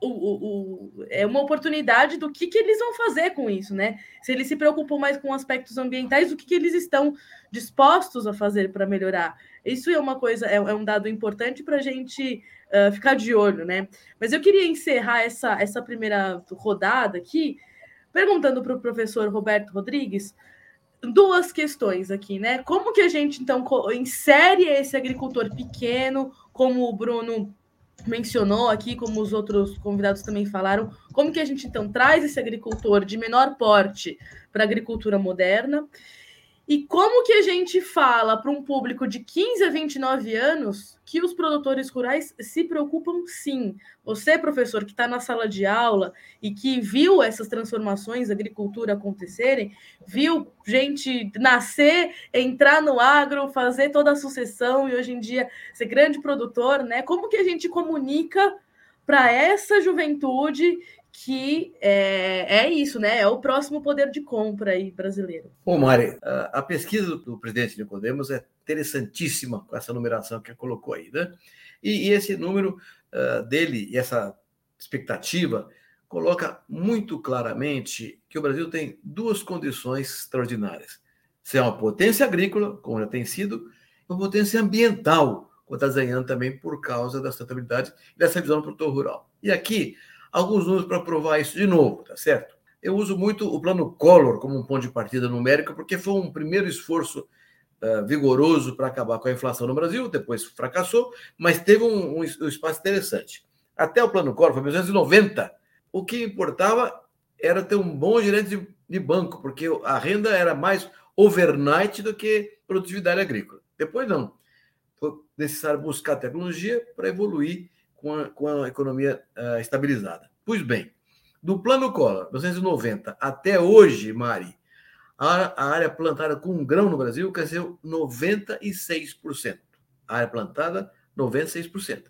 o, o, é uma oportunidade do que, que eles vão fazer com isso, né? Se eles se preocupam mais com aspectos ambientais, o que, que eles estão dispostos a fazer para melhorar. Isso é uma coisa, é, é um dado importante para a gente uh, ficar de olho, né? Mas eu queria encerrar essa, essa primeira rodada aqui perguntando para o professor Roberto Rodrigues duas questões aqui, né? Como que a gente então insere esse agricultor pequeno, como o Bruno mencionou aqui, como os outros convidados também falaram, como que a gente então traz esse agricultor de menor porte para a agricultura moderna? E como que a gente fala para um público de 15 a 29 anos que os produtores rurais se preocupam sim? Você, professor, que está na sala de aula e que viu essas transformações da agricultura acontecerem, viu gente nascer, entrar no agro, fazer toda a sucessão e hoje em dia ser grande produtor, né? Como que a gente comunica para essa juventude que é, é, isso, né? É o próximo poder de compra aí brasileiro. Bom, Mari, a, a pesquisa do, presidente Nicodemos é interessantíssima com essa numeração que ele colocou aí, né? E, e esse número uh, dele e essa expectativa coloca muito claramente que o Brasil tem duas condições extraordinárias: ser uma potência agrícola, como já tem sido, e uma potência ambiental, como está desenhando também por causa da sustentabilidade e dessa visão do produtor rural. E aqui alguns números para provar isso de novo, tá certo? Eu uso muito o plano Collor como um ponto de partida numérico, porque foi um primeiro esforço uh, vigoroso para acabar com a inflação no Brasil, depois fracassou, mas teve um, um, espaço interessante. Até o plano Collor, foi em 1990, o que importava era ter um bom gerente de, de banco, porque a renda era mais overnight do que produtividade agrícola. Depois não. Foi necessário buscar tecnologia para evoluir com a, com a economia uh, estabilizada. Pois bem, do plano Collor, 1990 até hoje, Mari, A, área plantada com grão no Brasil cresceu 96%. A área plantada, 96%.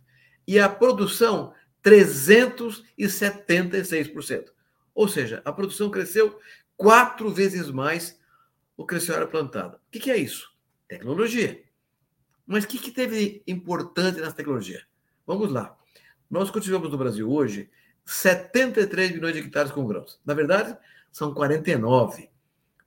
E a produção, 376%. Ou seja, a produção cresceu quatro vezes mais o que cresceu a área plantada. O que, que é isso? Tecnologia. Mas o que, que teve importante nessa tecnologia? Vamos lá. Nós cultivamos no Brasil hoje 73 milhões de hectares com grãos. Na verdade, são 49.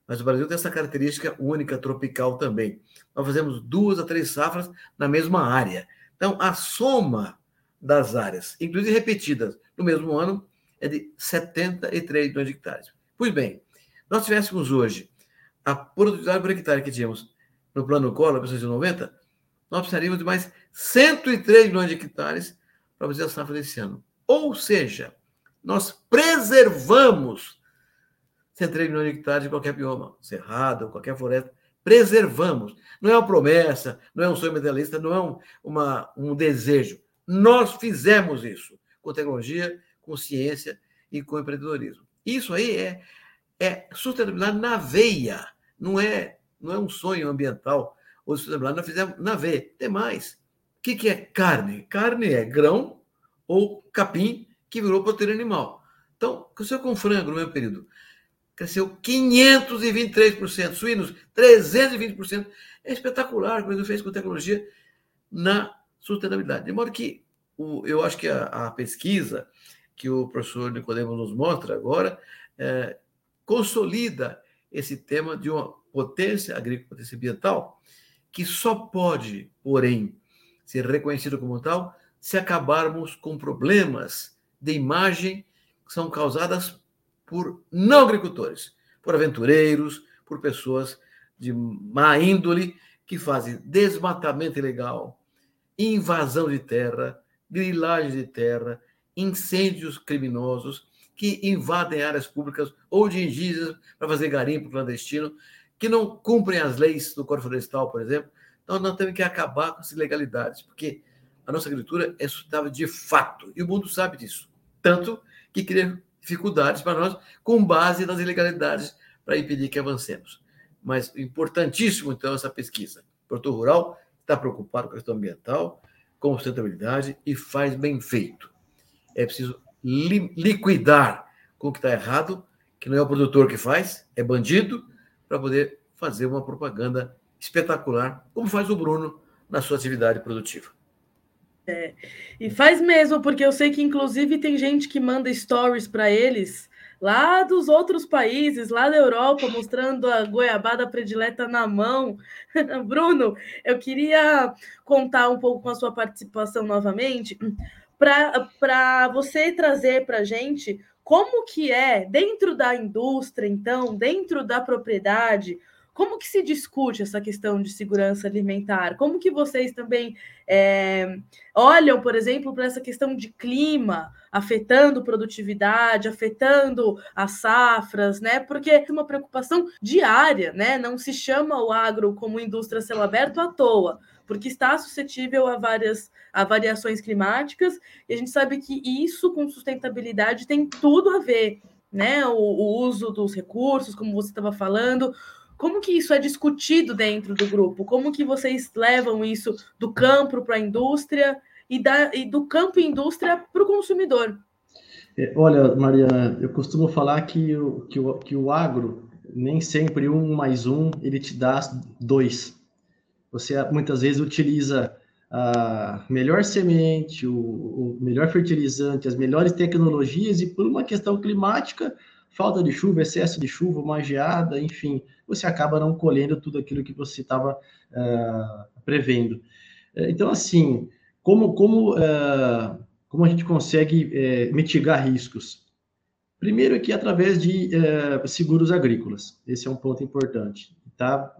Mas o Brasil tem essa característica única tropical também. Nós fazemos duas a três safras na mesma área. Então, a soma das áreas, inclusive repetidas no mesmo ano, é de 73 milhões de hectares. Pois bem, nós tivéssemos hoje a produtividade por hectare que tínhamos no plano Collor, 1990, nós precisaríamos de mais 103 milhões de hectares para fazer a safra desse ano. Ou seja, nós preservamos 103 milhões de hectares de qualquer bioma, cerrado, qualquer floresta, preservamos. Não é uma promessa, não é um sonho materialista, não é um, uma, um desejo. Nós fizemos isso com tecnologia, com ciência e com empreendedorismo. Isso aí é, é sustentabilidade na veia, não é, não é um sonho ambiental ou sustentabilidade, nós fizemos na veia. Tem mais. O que, que é carne? Carne é grão ou capim que virou proteína animal. Então, cresceu com frango no mesmo período. Cresceu 523%, suínos 320%. É espetacular o que o fez com tecnologia na sustentabilidade. De modo que o, eu acho que a, a, pesquisa que o professor Nicodemo nos mostra agora é, consolida esse tema de uma potência agrícola, potência ambiental, que só pode, porém, ser reconhecido como tal se acabarmos com problemas de imagem que são causadas por não agricultores, por aventureiros, por pessoas de má índole que fazem desmatamento ilegal, invasão de terra, grilagem de terra, incêndios criminosos que invadem áreas públicas ou de indígenas para fazer garimpo clandestino, que não cumprem as leis do Código Florestal, por exemplo. Nós temos que acabar com essas ilegalidades, porque a nossa agricultura é sustentável de fato, e o mundo sabe disso. Tanto que cria dificuldades para nós com base nas ilegalidades para impedir que avancemos. Mas importantíssimo, então, essa pesquisa. O produtor rural está preocupado com a questão ambiental, com sustentabilidade e faz bem feito. É preciso li liquidar com o que está errado, que não é o produtor que faz, é bandido, para poder fazer uma propaganda espetacular, como faz o Bruno na sua atividade produtiva. É, e faz mesmo, porque eu sei que inclusive tem gente que manda stories para eles lá dos outros países, lá da Europa, mostrando a goiabada predileta na mão. [LAUGHS] Bruno, eu queria contar um pouco com a sua participação novamente, para você trazer para a gente como que é dentro da indústria, então, dentro da propriedade, como que se discute essa questão de segurança alimentar? Como que vocês também é, olham, por exemplo, para essa questão de clima afetando produtividade, afetando as safras, né? Porque é uma preocupação diária, né? Não se chama o agro como indústria céu aberto à toa, porque está suscetível a várias a variações climáticas, e a gente sabe que isso com sustentabilidade tem tudo a ver, né? O, o uso dos recursos, como você estava falando, como que isso é discutido dentro do grupo? Como que vocês levam isso do campo para a indústria e, da, e do campo e indústria para o consumidor? É, olha, Mariana, eu costumo falar que o, que, o, que o agro, nem sempre um mais um, ele te dá dois. Você muitas vezes utiliza a melhor semente, o, o melhor fertilizante, as melhores tecnologias, e por uma questão climática, falta de chuva, excesso de chuva, uma geada, enfim, você acaba não colhendo tudo aquilo que você estava uh, prevendo. Eh, então, assim, como, como, uh, como a gente consegue uh, mitigar riscos? Primeiro aqui através de seguros agrícolas. Esse é um ponto importante. Tá?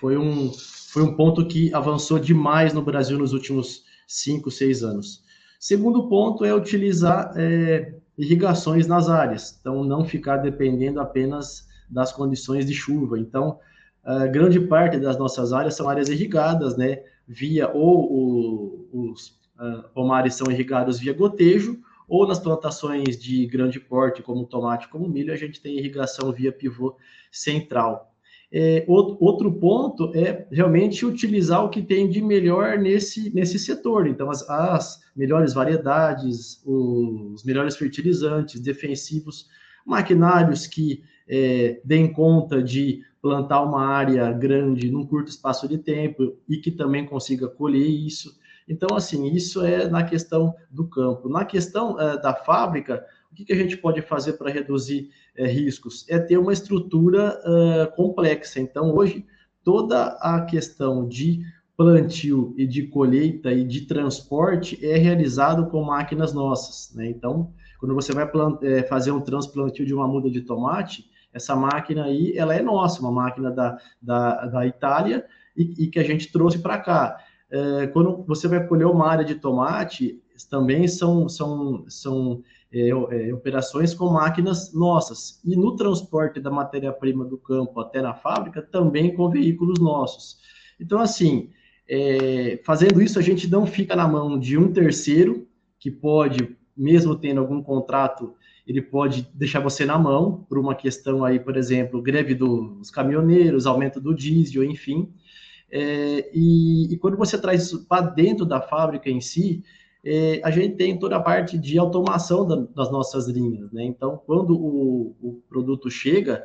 foi, um, foi um ponto que avançou demais no Brasil nos últimos cinco, seis anos. Segundo ponto é utilizar irrigações nas áreas, então não ficar dependendo apenas das condições de chuva. Então, grande parte das nossas áreas são áreas irrigadas, né? Via ou o, os uh, pomares são irrigados via gotejo, ou nas plantações de grande porte, como tomate, como milho, a gente tem irrigação via pivô central. É, outro ponto é realmente utilizar o que tem de melhor nesse, nesse setor. Então, as, as melhores variedades, os melhores fertilizantes, defensivos, maquinários que é, deem conta de plantar uma área grande num curto espaço de tempo e que também consiga colher isso. Então, assim, isso é na questão do campo. Na questão é, da fábrica, o que, que, a gente pode fazer para reduzir é, riscos? É ter uma estrutura é, complexa. Então, hoje, toda a questão de plantio e de colheita e de transporte é realizado com máquinas nossas. Né? Então, quando você vai é, fazer um transplantio de uma muda de tomate, essa máquina aí, ela é nossa, uma máquina da, da, da Itália e, e que a gente trouxe para cá. É, quando você vai colher uma área de tomate, também são, são, são é, é, operações com máquinas nossas. E no transporte da matéria-prima do campo até na fábrica, também com veículos nossos. Então, assim, é, fazendo isso, a gente não fica na mão de um terceiro que pode mesmo tendo algum contrato, ele pode deixar você na mão por uma questão aí, por exemplo, greve dos caminhoneiros, aumento do diesel, enfim. É, e, e, quando você traz isso para dentro da fábrica em si, é, a gente tem toda a parte de automação da, das nossas linhas, né? Então, quando o, o produto chega,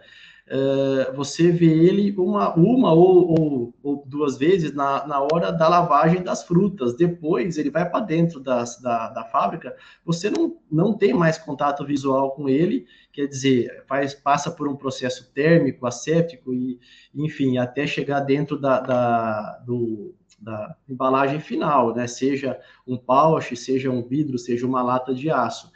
é, você vê ele uma, uma ou, ou, ou, duas vezes na, na hora da lavagem das frutas. Depois ele vai para dentro das, da, da fábrica, você não, não tem mais contato visual com ele, quer dizer, faz, passa por um processo térmico, asséptico, e, enfim, até chegar dentro da, da, do, da embalagem final, né? seja um pouch, seja um vidro, seja uma lata de aço.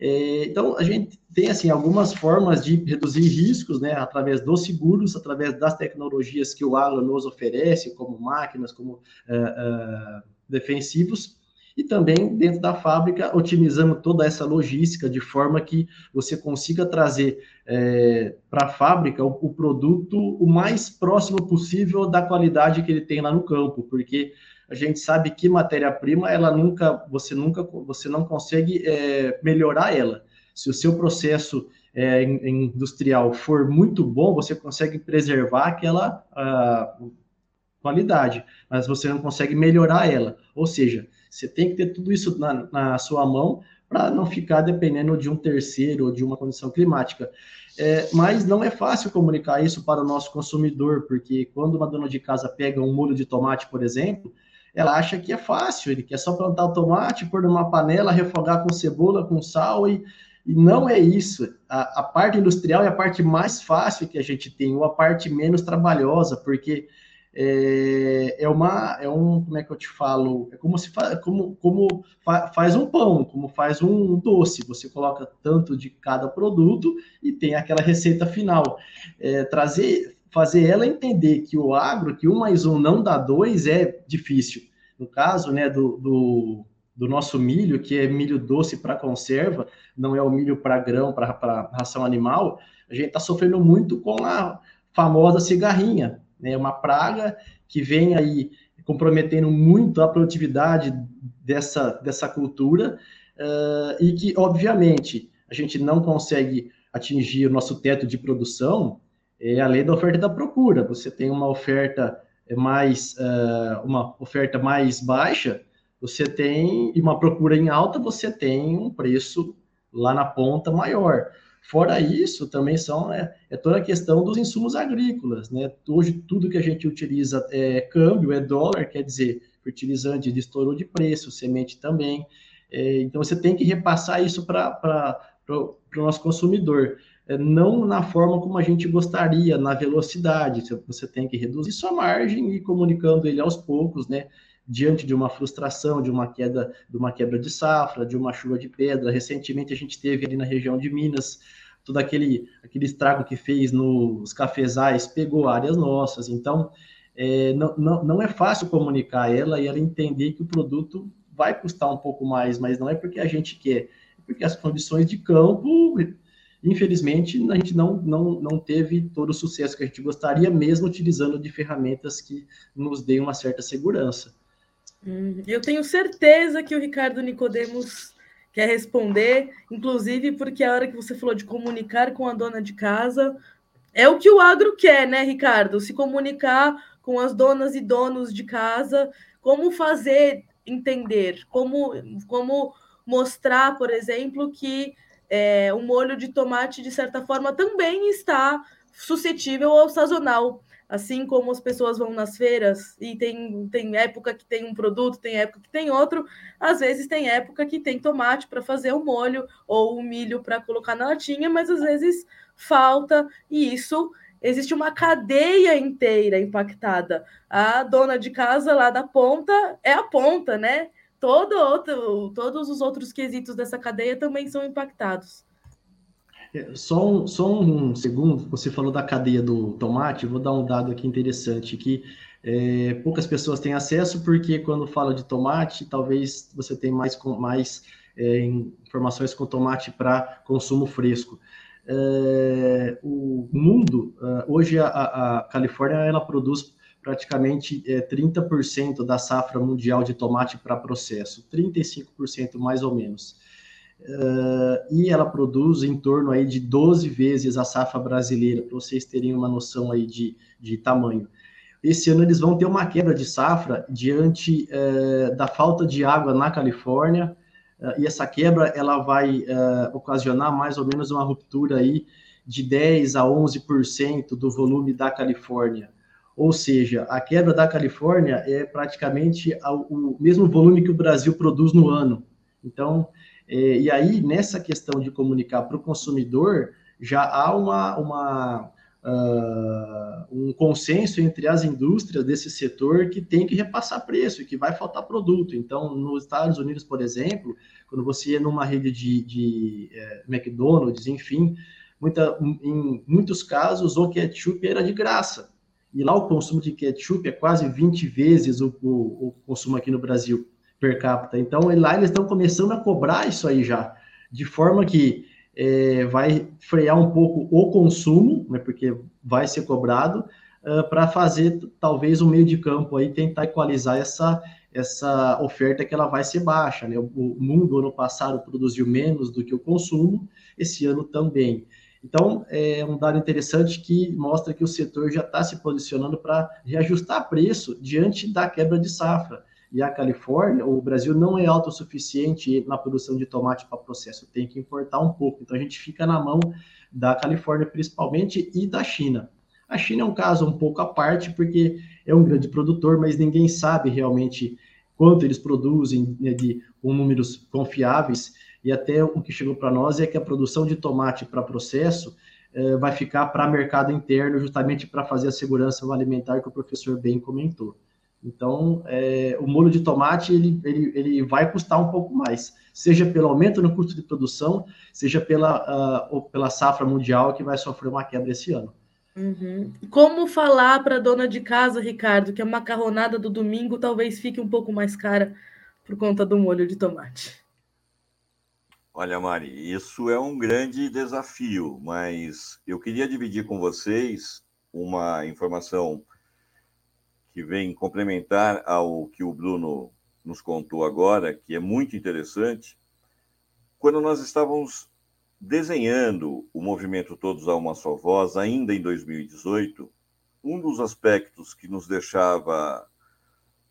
É, então, a gente tem, assim, algumas formas de reduzir riscos, né, através dos seguros, através das tecnologias que o agro nos oferece, como máquinas, como uh, uh, defensivos, e também dentro da fábrica, otimizando toda essa logística de forma que você consiga trazer é, para a fábrica o, o, produto o mais próximo possível da qualidade que ele tem lá no campo, porque a gente sabe que matéria-prima, ela nunca, você nunca, você não consegue é, melhorar ela. Se o seu processo é, industrial for muito bom, você consegue preservar aquela qualidade, mas você não consegue melhorar ela. Ou seja, você tem que ter tudo isso na, na sua mão para não ficar dependendo de um terceiro ou de uma condição climática. É, mas não é fácil comunicar isso para o nosso consumidor, porque quando uma dona de casa pega um molho de tomate, por exemplo, ela acha que é fácil, ele quer só plantar o tomate, pôr numa panela, refogar com cebola, com sal e, e não é isso. A, a, parte industrial é a parte mais fácil que a gente tem, ou a parte menos trabalhosa, porque é, é uma, é um, como é que eu te falo? É como se faz, como, como fa, faz um pão, como faz um doce. Você coloca tanto de cada produto e tem aquela receita final. É, trazer fazer ela entender que o agro, que um mais um não dá dois, é difícil. No caso né, do, do, do nosso milho, que é milho doce para conserva, não é o milho para grão, para ração animal, a gente está sofrendo muito com a famosa cigarrinha, né, uma praga que vem aí comprometendo muito a produtividade dessa, dessa cultura uh, e que, obviamente, a gente não consegue atingir o nosso teto de produção é a lei da oferta e da procura. Você tem uma oferta mais uh, uma oferta mais baixa, você tem e uma procura em alta, você tem um preço lá na ponta maior. Fora isso, também são é, é, toda a questão dos insumos agrícolas, né? Hoje tudo que a gente utiliza é câmbio, é dólar, quer dizer, fertilizante estourou de preço, semente também. É, então você tem que repassar isso para o nosso consumidor. É, não na forma como a gente gostaria, na velocidade. Você tem que reduzir sua margem e comunicando ele aos poucos, né? Diante de uma frustração, de uma queda, de uma quebra de safra, de uma chuva de pedra. Recentemente a gente teve ali na região de Minas todo aquele, aquele estrago que fez nos cafezais, pegou áreas nossas. Então, é, não, não, não é fácil comunicar ela e ela entender que o produto vai custar um pouco mais, mas não é porque a gente quer, é porque as condições de campo Infelizmente, a gente não, não, não teve todo o sucesso que a gente gostaria, mesmo utilizando de ferramentas que nos deem uma certa segurança. Hum, eu tenho certeza que o Ricardo Nicodemos quer responder, inclusive porque a hora que você falou de comunicar com a dona de casa, é o que o agro quer, né, Ricardo? Se comunicar com as donas e donos de casa, como fazer entender, como, como mostrar, por exemplo, que é, o molho de tomate, de certa forma, também está suscetível ao sazonal. Assim como as pessoas vão nas feiras e tem, tem época que tem um produto, tem época que tem outro, às vezes tem época que tem tomate para fazer o molho ou o milho para colocar na latinha, mas às vezes falta, e isso existe uma cadeia inteira impactada. A dona de casa lá da ponta é a ponta, né? Todo outro, todos os outros quesitos dessa cadeia também são impactados. É, só um, só um segundo, você falou da cadeia do tomate, vou dar um dado aqui interessante, que é, poucas pessoas têm acesso, porque quando fala de tomate, talvez você tenha mais, mais é, informações com tomate para consumo fresco. É, o mundo, é, hoje a, a, Califórnia, ela produz praticamente é, 30% da safra mundial de tomate para processo, 35% mais ou menos. Uh, e ela produz em torno aí de 12 vezes a safra brasileira, para vocês terem uma noção aí de, de tamanho. Esse ano eles vão ter uma quebra de safra diante uh, da falta de água na Califórnia, uh, e essa quebra ela vai ocasionar mais ou menos uma ruptura aí de 10 a 11% do volume da Califórnia. Ou seja, a quebra da Califórnia é praticamente o mesmo volume que o Brasil produz no ano. Então, é, e aí, nessa questão de comunicar para o consumidor, já há uma, uma uh, um consenso entre as indústrias desse setor que tem que repassar preço e que vai faltar produto. Então, nos Estados Unidos, por exemplo, quando você ia numa rede de, de é, McDonald's, enfim, muita, em muitos casos o ketchup era de graça. E lá o consumo de ketchup é quase 20 vezes o, o, o consumo aqui no Brasil per capita. Então, lá eles estão começando a cobrar isso aí já, de forma que é, vai frear um pouco o consumo, né, porque vai ser cobrado, uh, para fazer talvez um meio de campo aí, tentar equalizar essa, essa oferta que ela vai ser baixa. Né? O, o mundo, ano passado, produziu menos do que o consumo, esse ano também. Então, é um dado interessante que mostra que o setor já está se posicionando para reajustar preço diante da quebra de safra e a Califórnia, o Brasil não é autossuficiente na produção de tomate para processo, tem que importar um pouco. Então a gente fica na mão da Califórnia principalmente e da China. A China é um caso um pouco à parte, porque é um grande produtor, mas ninguém sabe realmente quanto eles produzem né, de, com números confiáveis. E até o que chegou para nós é que a produção de tomate para processo eh, vai ficar para mercado interno, justamente para fazer a segurança alimentar que o professor bem comentou. Então, é, o molho de tomate ele, ele, ele vai custar um pouco mais, seja pelo aumento no custo de produção, seja pela, uh, pela safra mundial que vai sofrer uma quebra esse ano. Uhum. Como falar para a dona de casa, Ricardo, que a macarronada do domingo talvez fique um pouco mais cara por conta do molho de tomate? Olha, Mari, isso é um grande desafio, mas eu queria dividir com vocês uma informação que vem complementar ao que o Bruno nos contou agora, que é muito interessante. Quando nós estávamos desenhando o movimento Todos a uma só voz, ainda em 2018, um dos aspectos que nos deixava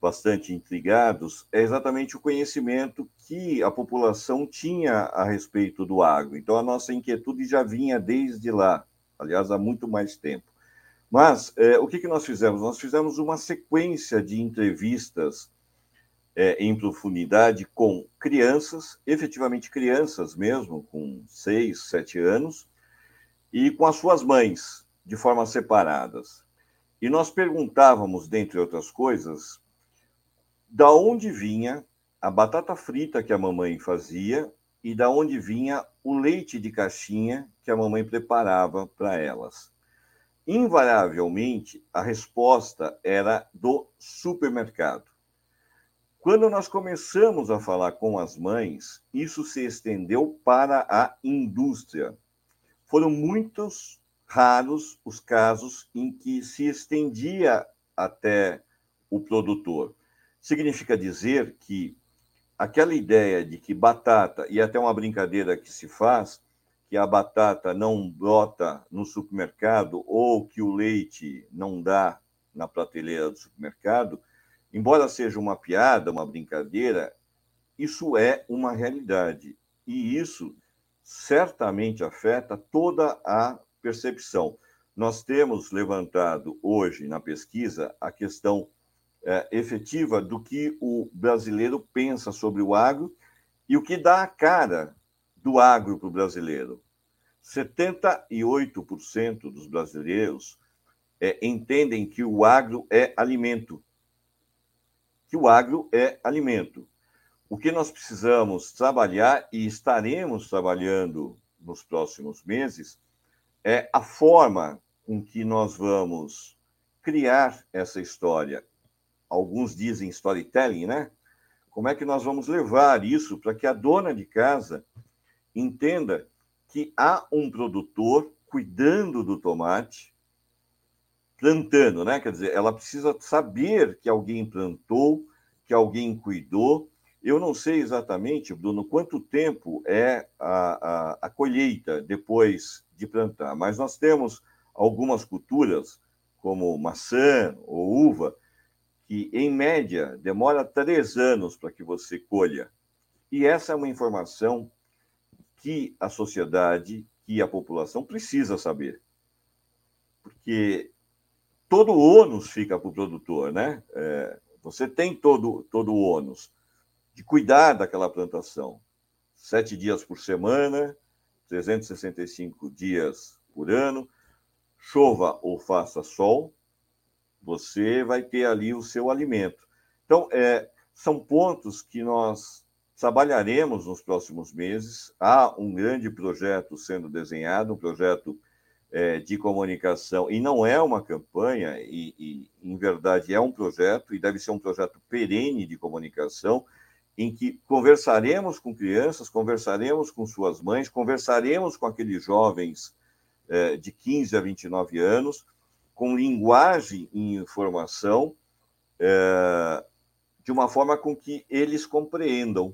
bastante intrigados é exatamente o conhecimento que a população tinha a respeito do agro. Então, a nossa inquietude já vinha desde lá, aliás, há muito mais tempo. Mas é, o que, que nós fizemos? Nós fizemos uma sequência de entrevistas é, em profundidade com crianças, efetivamente crianças mesmo, com seis, sete anos, e com as suas mães, de formas separadas. E nós perguntávamos, dentre outras coisas, da onde vinha a batata frita que a mamãe fazia e da onde vinha o leite de caixinha que a mamãe preparava para elas invariavelmente a resposta era do supermercado. Quando nós começamos a falar com as mães, isso se estendeu para a indústria. Foram muitos raros os casos em que se estendia até o produtor. Significa dizer que aquela ideia de que batata, e até uma brincadeira que se faz, que a batata não brota no supermercado ou que o leite não dá na prateleira do supermercado, embora seja uma piada, uma brincadeira, isso é uma realidade. E isso certamente afeta toda a percepção. Nós temos levantado hoje na pesquisa a questão é, efetiva do que o brasileiro pensa sobre o agro e o que dá a cara do agro para o brasileiro. 78% dos brasileiros é, entendem que o agro é alimento. Que o agro é alimento. O que nós precisamos trabalhar e estaremos trabalhando nos próximos meses é a forma com que nós vamos criar essa história. Alguns dizem storytelling, né? Como é que nós vamos levar isso para que a dona de casa entenda que há um produtor cuidando do tomate, plantando, né? Quer dizer, ela precisa saber que alguém plantou, que alguém cuidou. Eu não sei exatamente, Bruno, quanto tempo é a, a, a colheita depois de plantar, mas nós temos algumas culturas, como maçã ou uva, que, em média, demora três anos para que você colha. E essa é uma informação que a sociedade, que a população precisa saber. Porque todo o ônus fica para o produtor, né? É, você tem todo, todo o ônus de cuidar daquela plantação. Sete dias por semana, 365 dias por ano, chova ou faça sol, você vai ter ali o seu alimento. Então, é, são pontos que nós trabalharemos nos próximos meses. Há um grande projeto sendo desenhado, um projeto é, de comunicação, e não é uma campanha, e, e, em verdade é um projeto, e deve ser um projeto perene de comunicação, em que conversaremos com crianças, conversaremos com suas mães, conversaremos com aqueles jovens é, de 15 a 29 anos, com linguagem e informação é, de uma forma com que eles compreendam.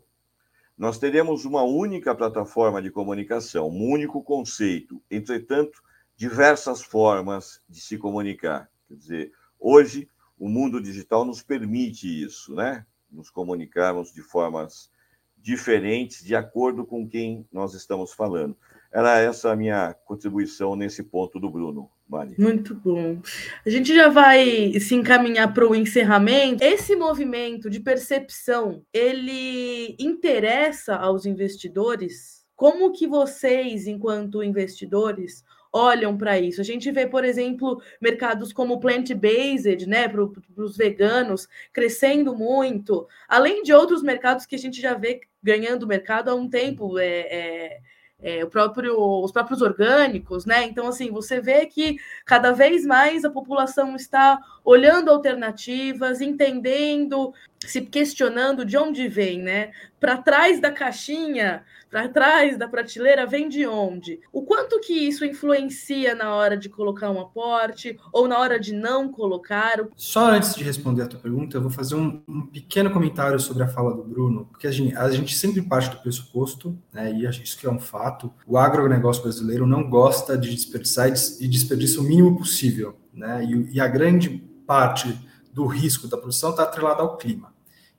Nós teremos uma única plataforma de comunicação, um único conceito, entretanto, diversas formas de se comunicar. Quer dizer, hoje o mundo digital nos permite isso, né? Nos comunicarmos de formas diferentes de acordo com quem nós estamos falando. Era essa a minha contribuição nesse ponto do Bruno. Mari. Muito bom. A gente já vai se encaminhar para o encerramento. Esse movimento de percepção, ele interessa aos investidores? Como que vocês, enquanto investidores, olham para isso. A gente vê, por exemplo, mercados como plant-based, né, para os veganos, crescendo muito, além de outros mercados que a gente já vê ganhando mercado há um tempo. É, é é, próprio, os próprios orgânicos, né? Então, assim, você vê que cada vez mais a população está olhando alternativas, entendendo, se questionando de onde vem, né? Para trás da caixinha, para trás da prateleira, vem de onde? O quanto que isso influencia na hora de colocar um aporte ou na hora de não colocar? Só antes de responder a tua pergunta, eu vou fazer um, um pequeno comentário sobre a fala do Bruno, porque a gente, a gente sempre parte do pressuposto, né, e isso que é um fato, o agronegócio brasileiro não gosta de desperdiçar e desperdiça o mínimo possível, né, e, e a grande parte do risco da produção está atrelada ao clima.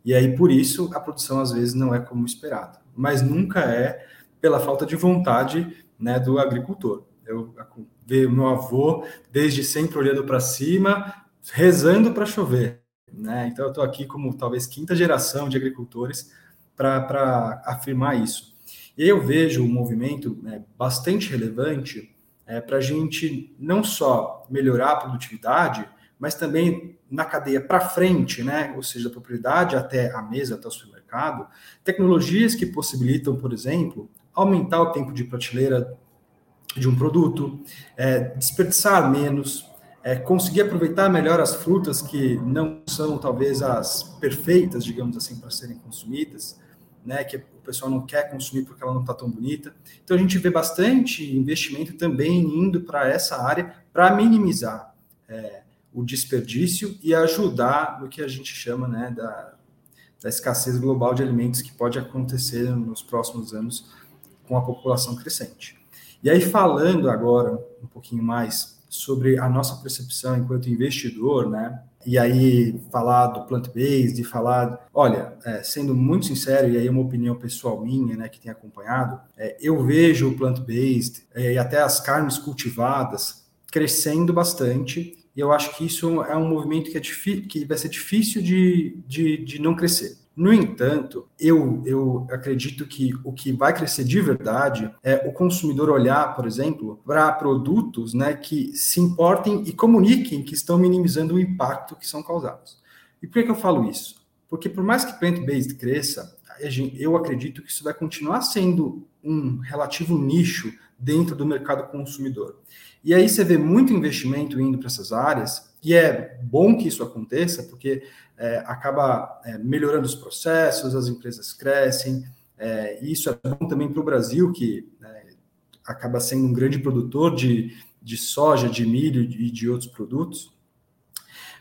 E aí, por isso, a produção às vezes não é como esperado. Mas nunca é pela falta de vontade né, do agricultor. Eu vejo meu avô desde sempre olhando para cima, rezando para chover. Né? Então, eu estou aqui como talvez quinta geração de agricultores para afirmar isso. E eu vejo um movimento né, bastante relevante é, para a gente não só melhorar a produtividade, mas também na cadeia para frente, né? ou seja, da propriedade até a mesa, até o supermercado, tecnologias que possibilitam, por exemplo, aumentar o tempo de prateleira de um produto, é, desperdiçar menos, é, conseguir aproveitar melhor as frutas que não são talvez as perfeitas, digamos assim, para serem consumidas, né, que o pessoal não quer consumir porque ela não está tão bonita. Então a gente vê bastante investimento também indo para essa área para minimizar é, o desperdício e ajudar no que a gente chama né, da, da escassez global de alimentos que pode acontecer nos próximos anos com a população crescente. E aí, falando agora um pouquinho mais sobre a nossa percepção enquanto investidor, né? E aí, falar do plant-based, falar. Olha, é, sendo muito sincero, e aí é uma opinião pessoal minha, né, que tem acompanhado, é, eu vejo o plant-based é, e até as carnes cultivadas crescendo bastante, e eu acho que isso é um movimento que, é que vai ser difícil de, de, de não crescer. No entanto, eu, eu acredito que o que vai crescer de verdade é o consumidor olhar, por exemplo, para produtos né, que se importem e comuniquem que estão minimizando o impacto que são causados. E por que, eu falo isso? Porque por mais que plant-based cresça, eu acredito que isso vai continuar sendo um relativo nicho dentro do mercado consumidor. E aí você vê muito investimento indo para essas áreas, e é bom que isso aconteça, porque é, acaba é, melhorando os processos, as empresas crescem, é, e isso é bom também para o Brasil, que né, acaba sendo um grande produtor de, de soja, de milho e de outros produtos.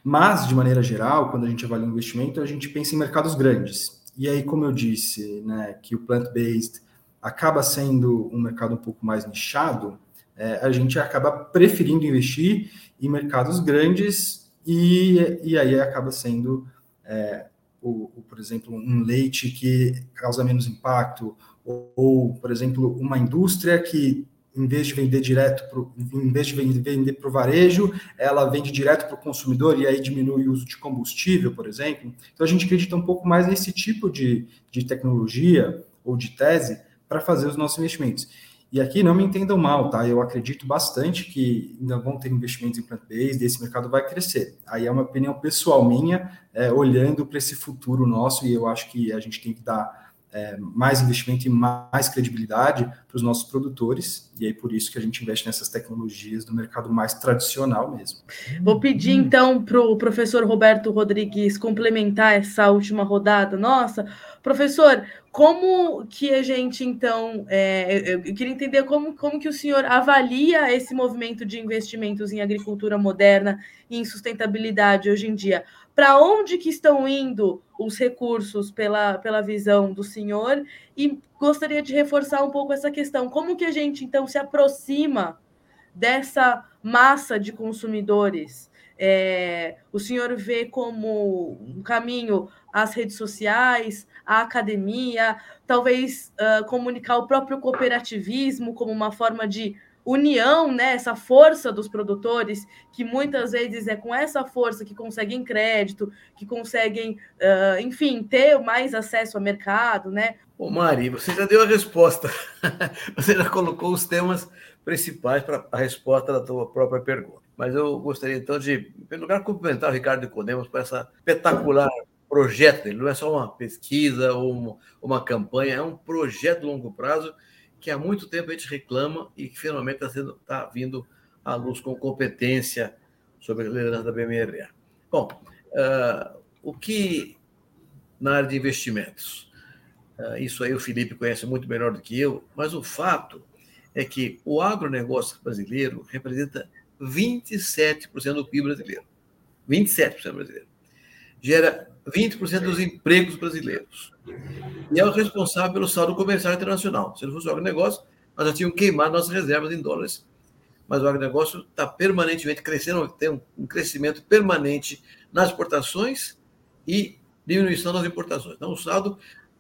Mas, de maneira geral, quando a gente avalia o investimento, a gente pensa em mercados grandes. E aí, como eu disse, né, que o plant-based acaba sendo um mercado um pouco mais nichado, é, a gente acaba preferindo investir em mercados grandes e, e aí acaba sendo, é, o, o, por exemplo, um leite que causa menos impacto, ou, ou, por exemplo, uma indústria que, em vez de vender direto, em vez de vender para o varejo, ela vende direto para o consumidor e aí diminui o uso de combustível, por exemplo. Então, a gente acredita um pouco mais nesse tipo de, de tecnologia ou de tese para fazer os nossos investimentos. E aqui não me entendam mal, tá? Eu acredito bastante que ainda vão ter investimentos em plant-based esse mercado vai crescer. Aí é uma opinião pessoal minha, é, olhando para esse futuro nosso, e eu acho que a gente tem que dar é, mais investimento e mais credibilidade para os nossos produtores, e aí por isso que a gente investe nessas tecnologias do mercado mais tradicional mesmo. Vou pedir então para o professor Roberto Rodrigues complementar essa última rodada nossa. Professor, como que a gente, então, é, eu queria entender como, como que o senhor avalia esse movimento de investimentos em agricultura moderna e em sustentabilidade hoje em dia? Para onde que estão indo os recursos pela, pela visão do senhor? E gostaria de reforçar um pouco essa questão. Como que a gente, então, se aproxima dessa massa de consumidores? É, o senhor vê como um caminho as redes sociais, a academia, talvez uh, comunicar o próprio cooperativismo como uma forma de união, né, essa força dos produtores, que muitas vezes é com essa força que conseguem crédito, que conseguem, uh, enfim, ter mais acesso ao mercado, né? Ô Mari, você já deu a resposta. [LAUGHS] você já colocou os temas principais para a resposta da tua própria pergunta. Mas eu gostaria então de, em primeiro lugar, cumprimentar o Ricardo de Codemos por essa espetacular projeto dele, não é só uma pesquisa ou uma, uma campanha, é um projeto de longo prazo que há muito tempo a gente reclama e que finalmente está tá vindo à luz com competência sobre a liderança da BMRA. Bom, uh, o que na área de investimentos? Uh, isso aí o Felipe conhece muito melhor do que eu, mas o fato é que o agronegócio brasileiro representa 27% do PIB brasileiro. 27% brasileiro. Gera 20% dos empregos brasileiros. E é o responsável pelo saldo comercial internacional. Se não fosse o agronegócio, nós já tínhamos queimado nossas reservas em dólares. Mas o agronegócio está permanentemente crescendo, tem um crescimento permanente nas exportações e diminuição das importações. Então, o saldo,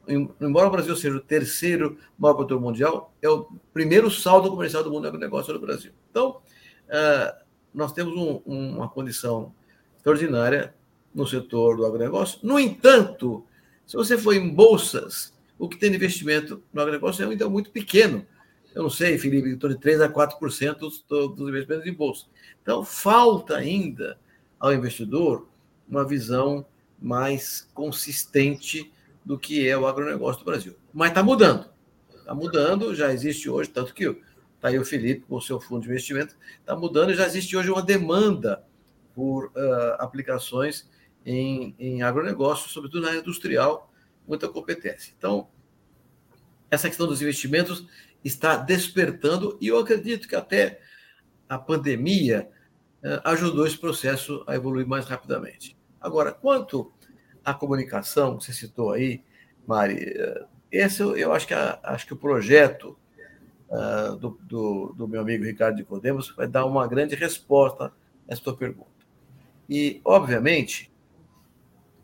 embora o Brasil seja o terceiro maior produtor mundial, é o primeiro saldo comercial do mundo agronegócio no Brasil. Então, ah, nós temos um, uma condição extraordinária no setor do agronegócio. No entanto, se você for em bolsas, o que tem de investimento no agronegócio é ainda muito pequeno. Eu não sei, Felipe, torno de 3 a 4% dos, dos investimentos em bolsa. Então, falta ainda ao investidor uma visão mais consistente do que é o agronegócio do Brasil. Mas está mudando. Está mudando, já existe hoje, tanto que está aí o Felipe com o seu fundo de investimento, está mudando e já existe hoje uma demanda por uh, aplicações em, em agronegócio, sobretudo na área industrial, muita competência. Então, essa questão dos investimentos está despertando e eu acredito que até a pandemia eh, ajudou esse processo a evoluir mais rapidamente. Agora, quanto a comunicação, você citou aí, Mari, esse eu acho que, acho que o projeto uh, do, do, do, meu amigo Ricardo de Podemos vai dar uma grande resposta a essa tua pergunta. E, obviamente,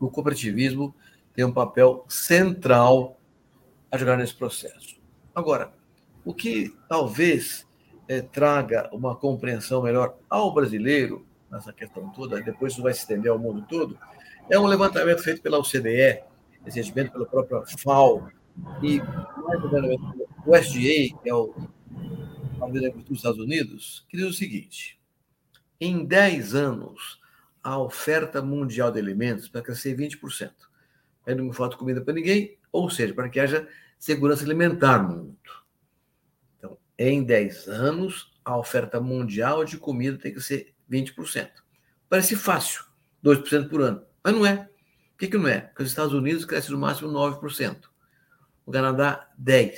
o cooperativismo tem um papel central a jogar nesse processo. Agora, o que talvez é, traga uma compreensão melhor ao brasileiro nessa questão toda, depois isso vai se estender ao mundo todo, é um levantamento feito pela OCDE, recentemente pela própria FAO, e mais ou menos o SDA, que é o Partido da Agricultura dos Estados Unidos, que diz o seguinte: em 10 anos, a oferta mundial de alimentos vai crescer 20%. Aí não falta comida para ninguém, ou seja, para que haja segurança alimentar no mundo. Então, em 10 anos, a oferta mundial de comida tem que ser 20%. Parece fácil, 2% por ano, mas não é. Por que, que não é? Porque os Estados Unidos crescem no máximo 9%, o Canadá, 10%,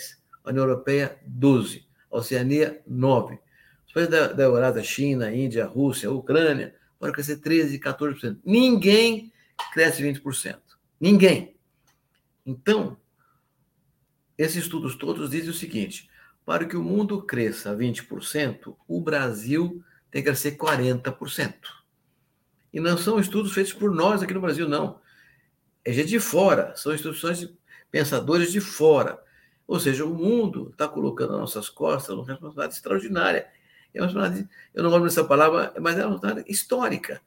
a União Europeia, 12%, a Oceania, 9%. Os países da, da Eurásia, China, Índia, Rússia, Ucrânia, podem crescer 13%, 14%. Ninguém cresce 20%. Ninguém. Então, esses estudos todos dizem o seguinte: para que o mundo cresça 20%, o Brasil tem que crescer 40%. E não são estudos feitos por nós aqui no Brasil, não. É gente de fora, são instituições de pensadores de fora. Ou seja, o mundo está colocando nas nossas costas uma responsabilidade extraordinária. É uma responsabilidade, eu não gosto dessa palavra, mas é uma responsabilidade histórica.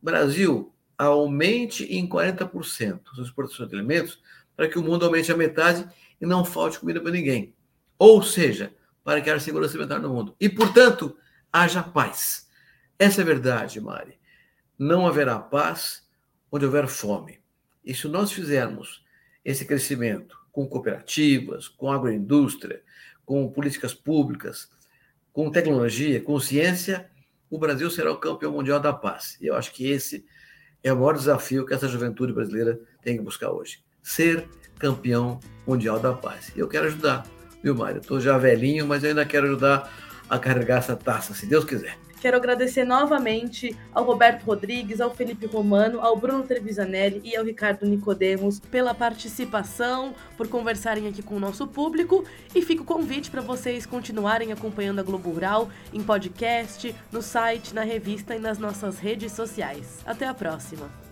Brasil, aumente em 40% suas exportações de alimentos para que o mundo aumente a metade e não falte comida para ninguém. Ou seja, para que haja segurança alimentar no mundo. E, portanto, haja paz. Essa é a verdade, Mari. Não haverá paz onde houver fome. E se nós fizermos esse crescimento com cooperativas, com agroindústria, com políticas públicas, com tecnologia, com ciência, o Brasil será o campeão mundial da paz. E eu acho que esse é o maior desafio que essa juventude brasileira tem que buscar hoje. Ser campeão mundial da paz. E eu quero ajudar, viu, Mário? Estou já velhinho, mas eu ainda quero ajudar a carregar essa taça, se Deus quiser. Quero agradecer novamente ao Roberto Rodrigues, ao Felipe Romano, ao Bruno Trevisanelli e ao Ricardo Nicodemos pela participação, por conversarem aqui com o nosso público. E fica o convite para vocês continuarem acompanhando a Globo Rural em podcast, no site, na revista e nas nossas redes sociais. Até a próxima!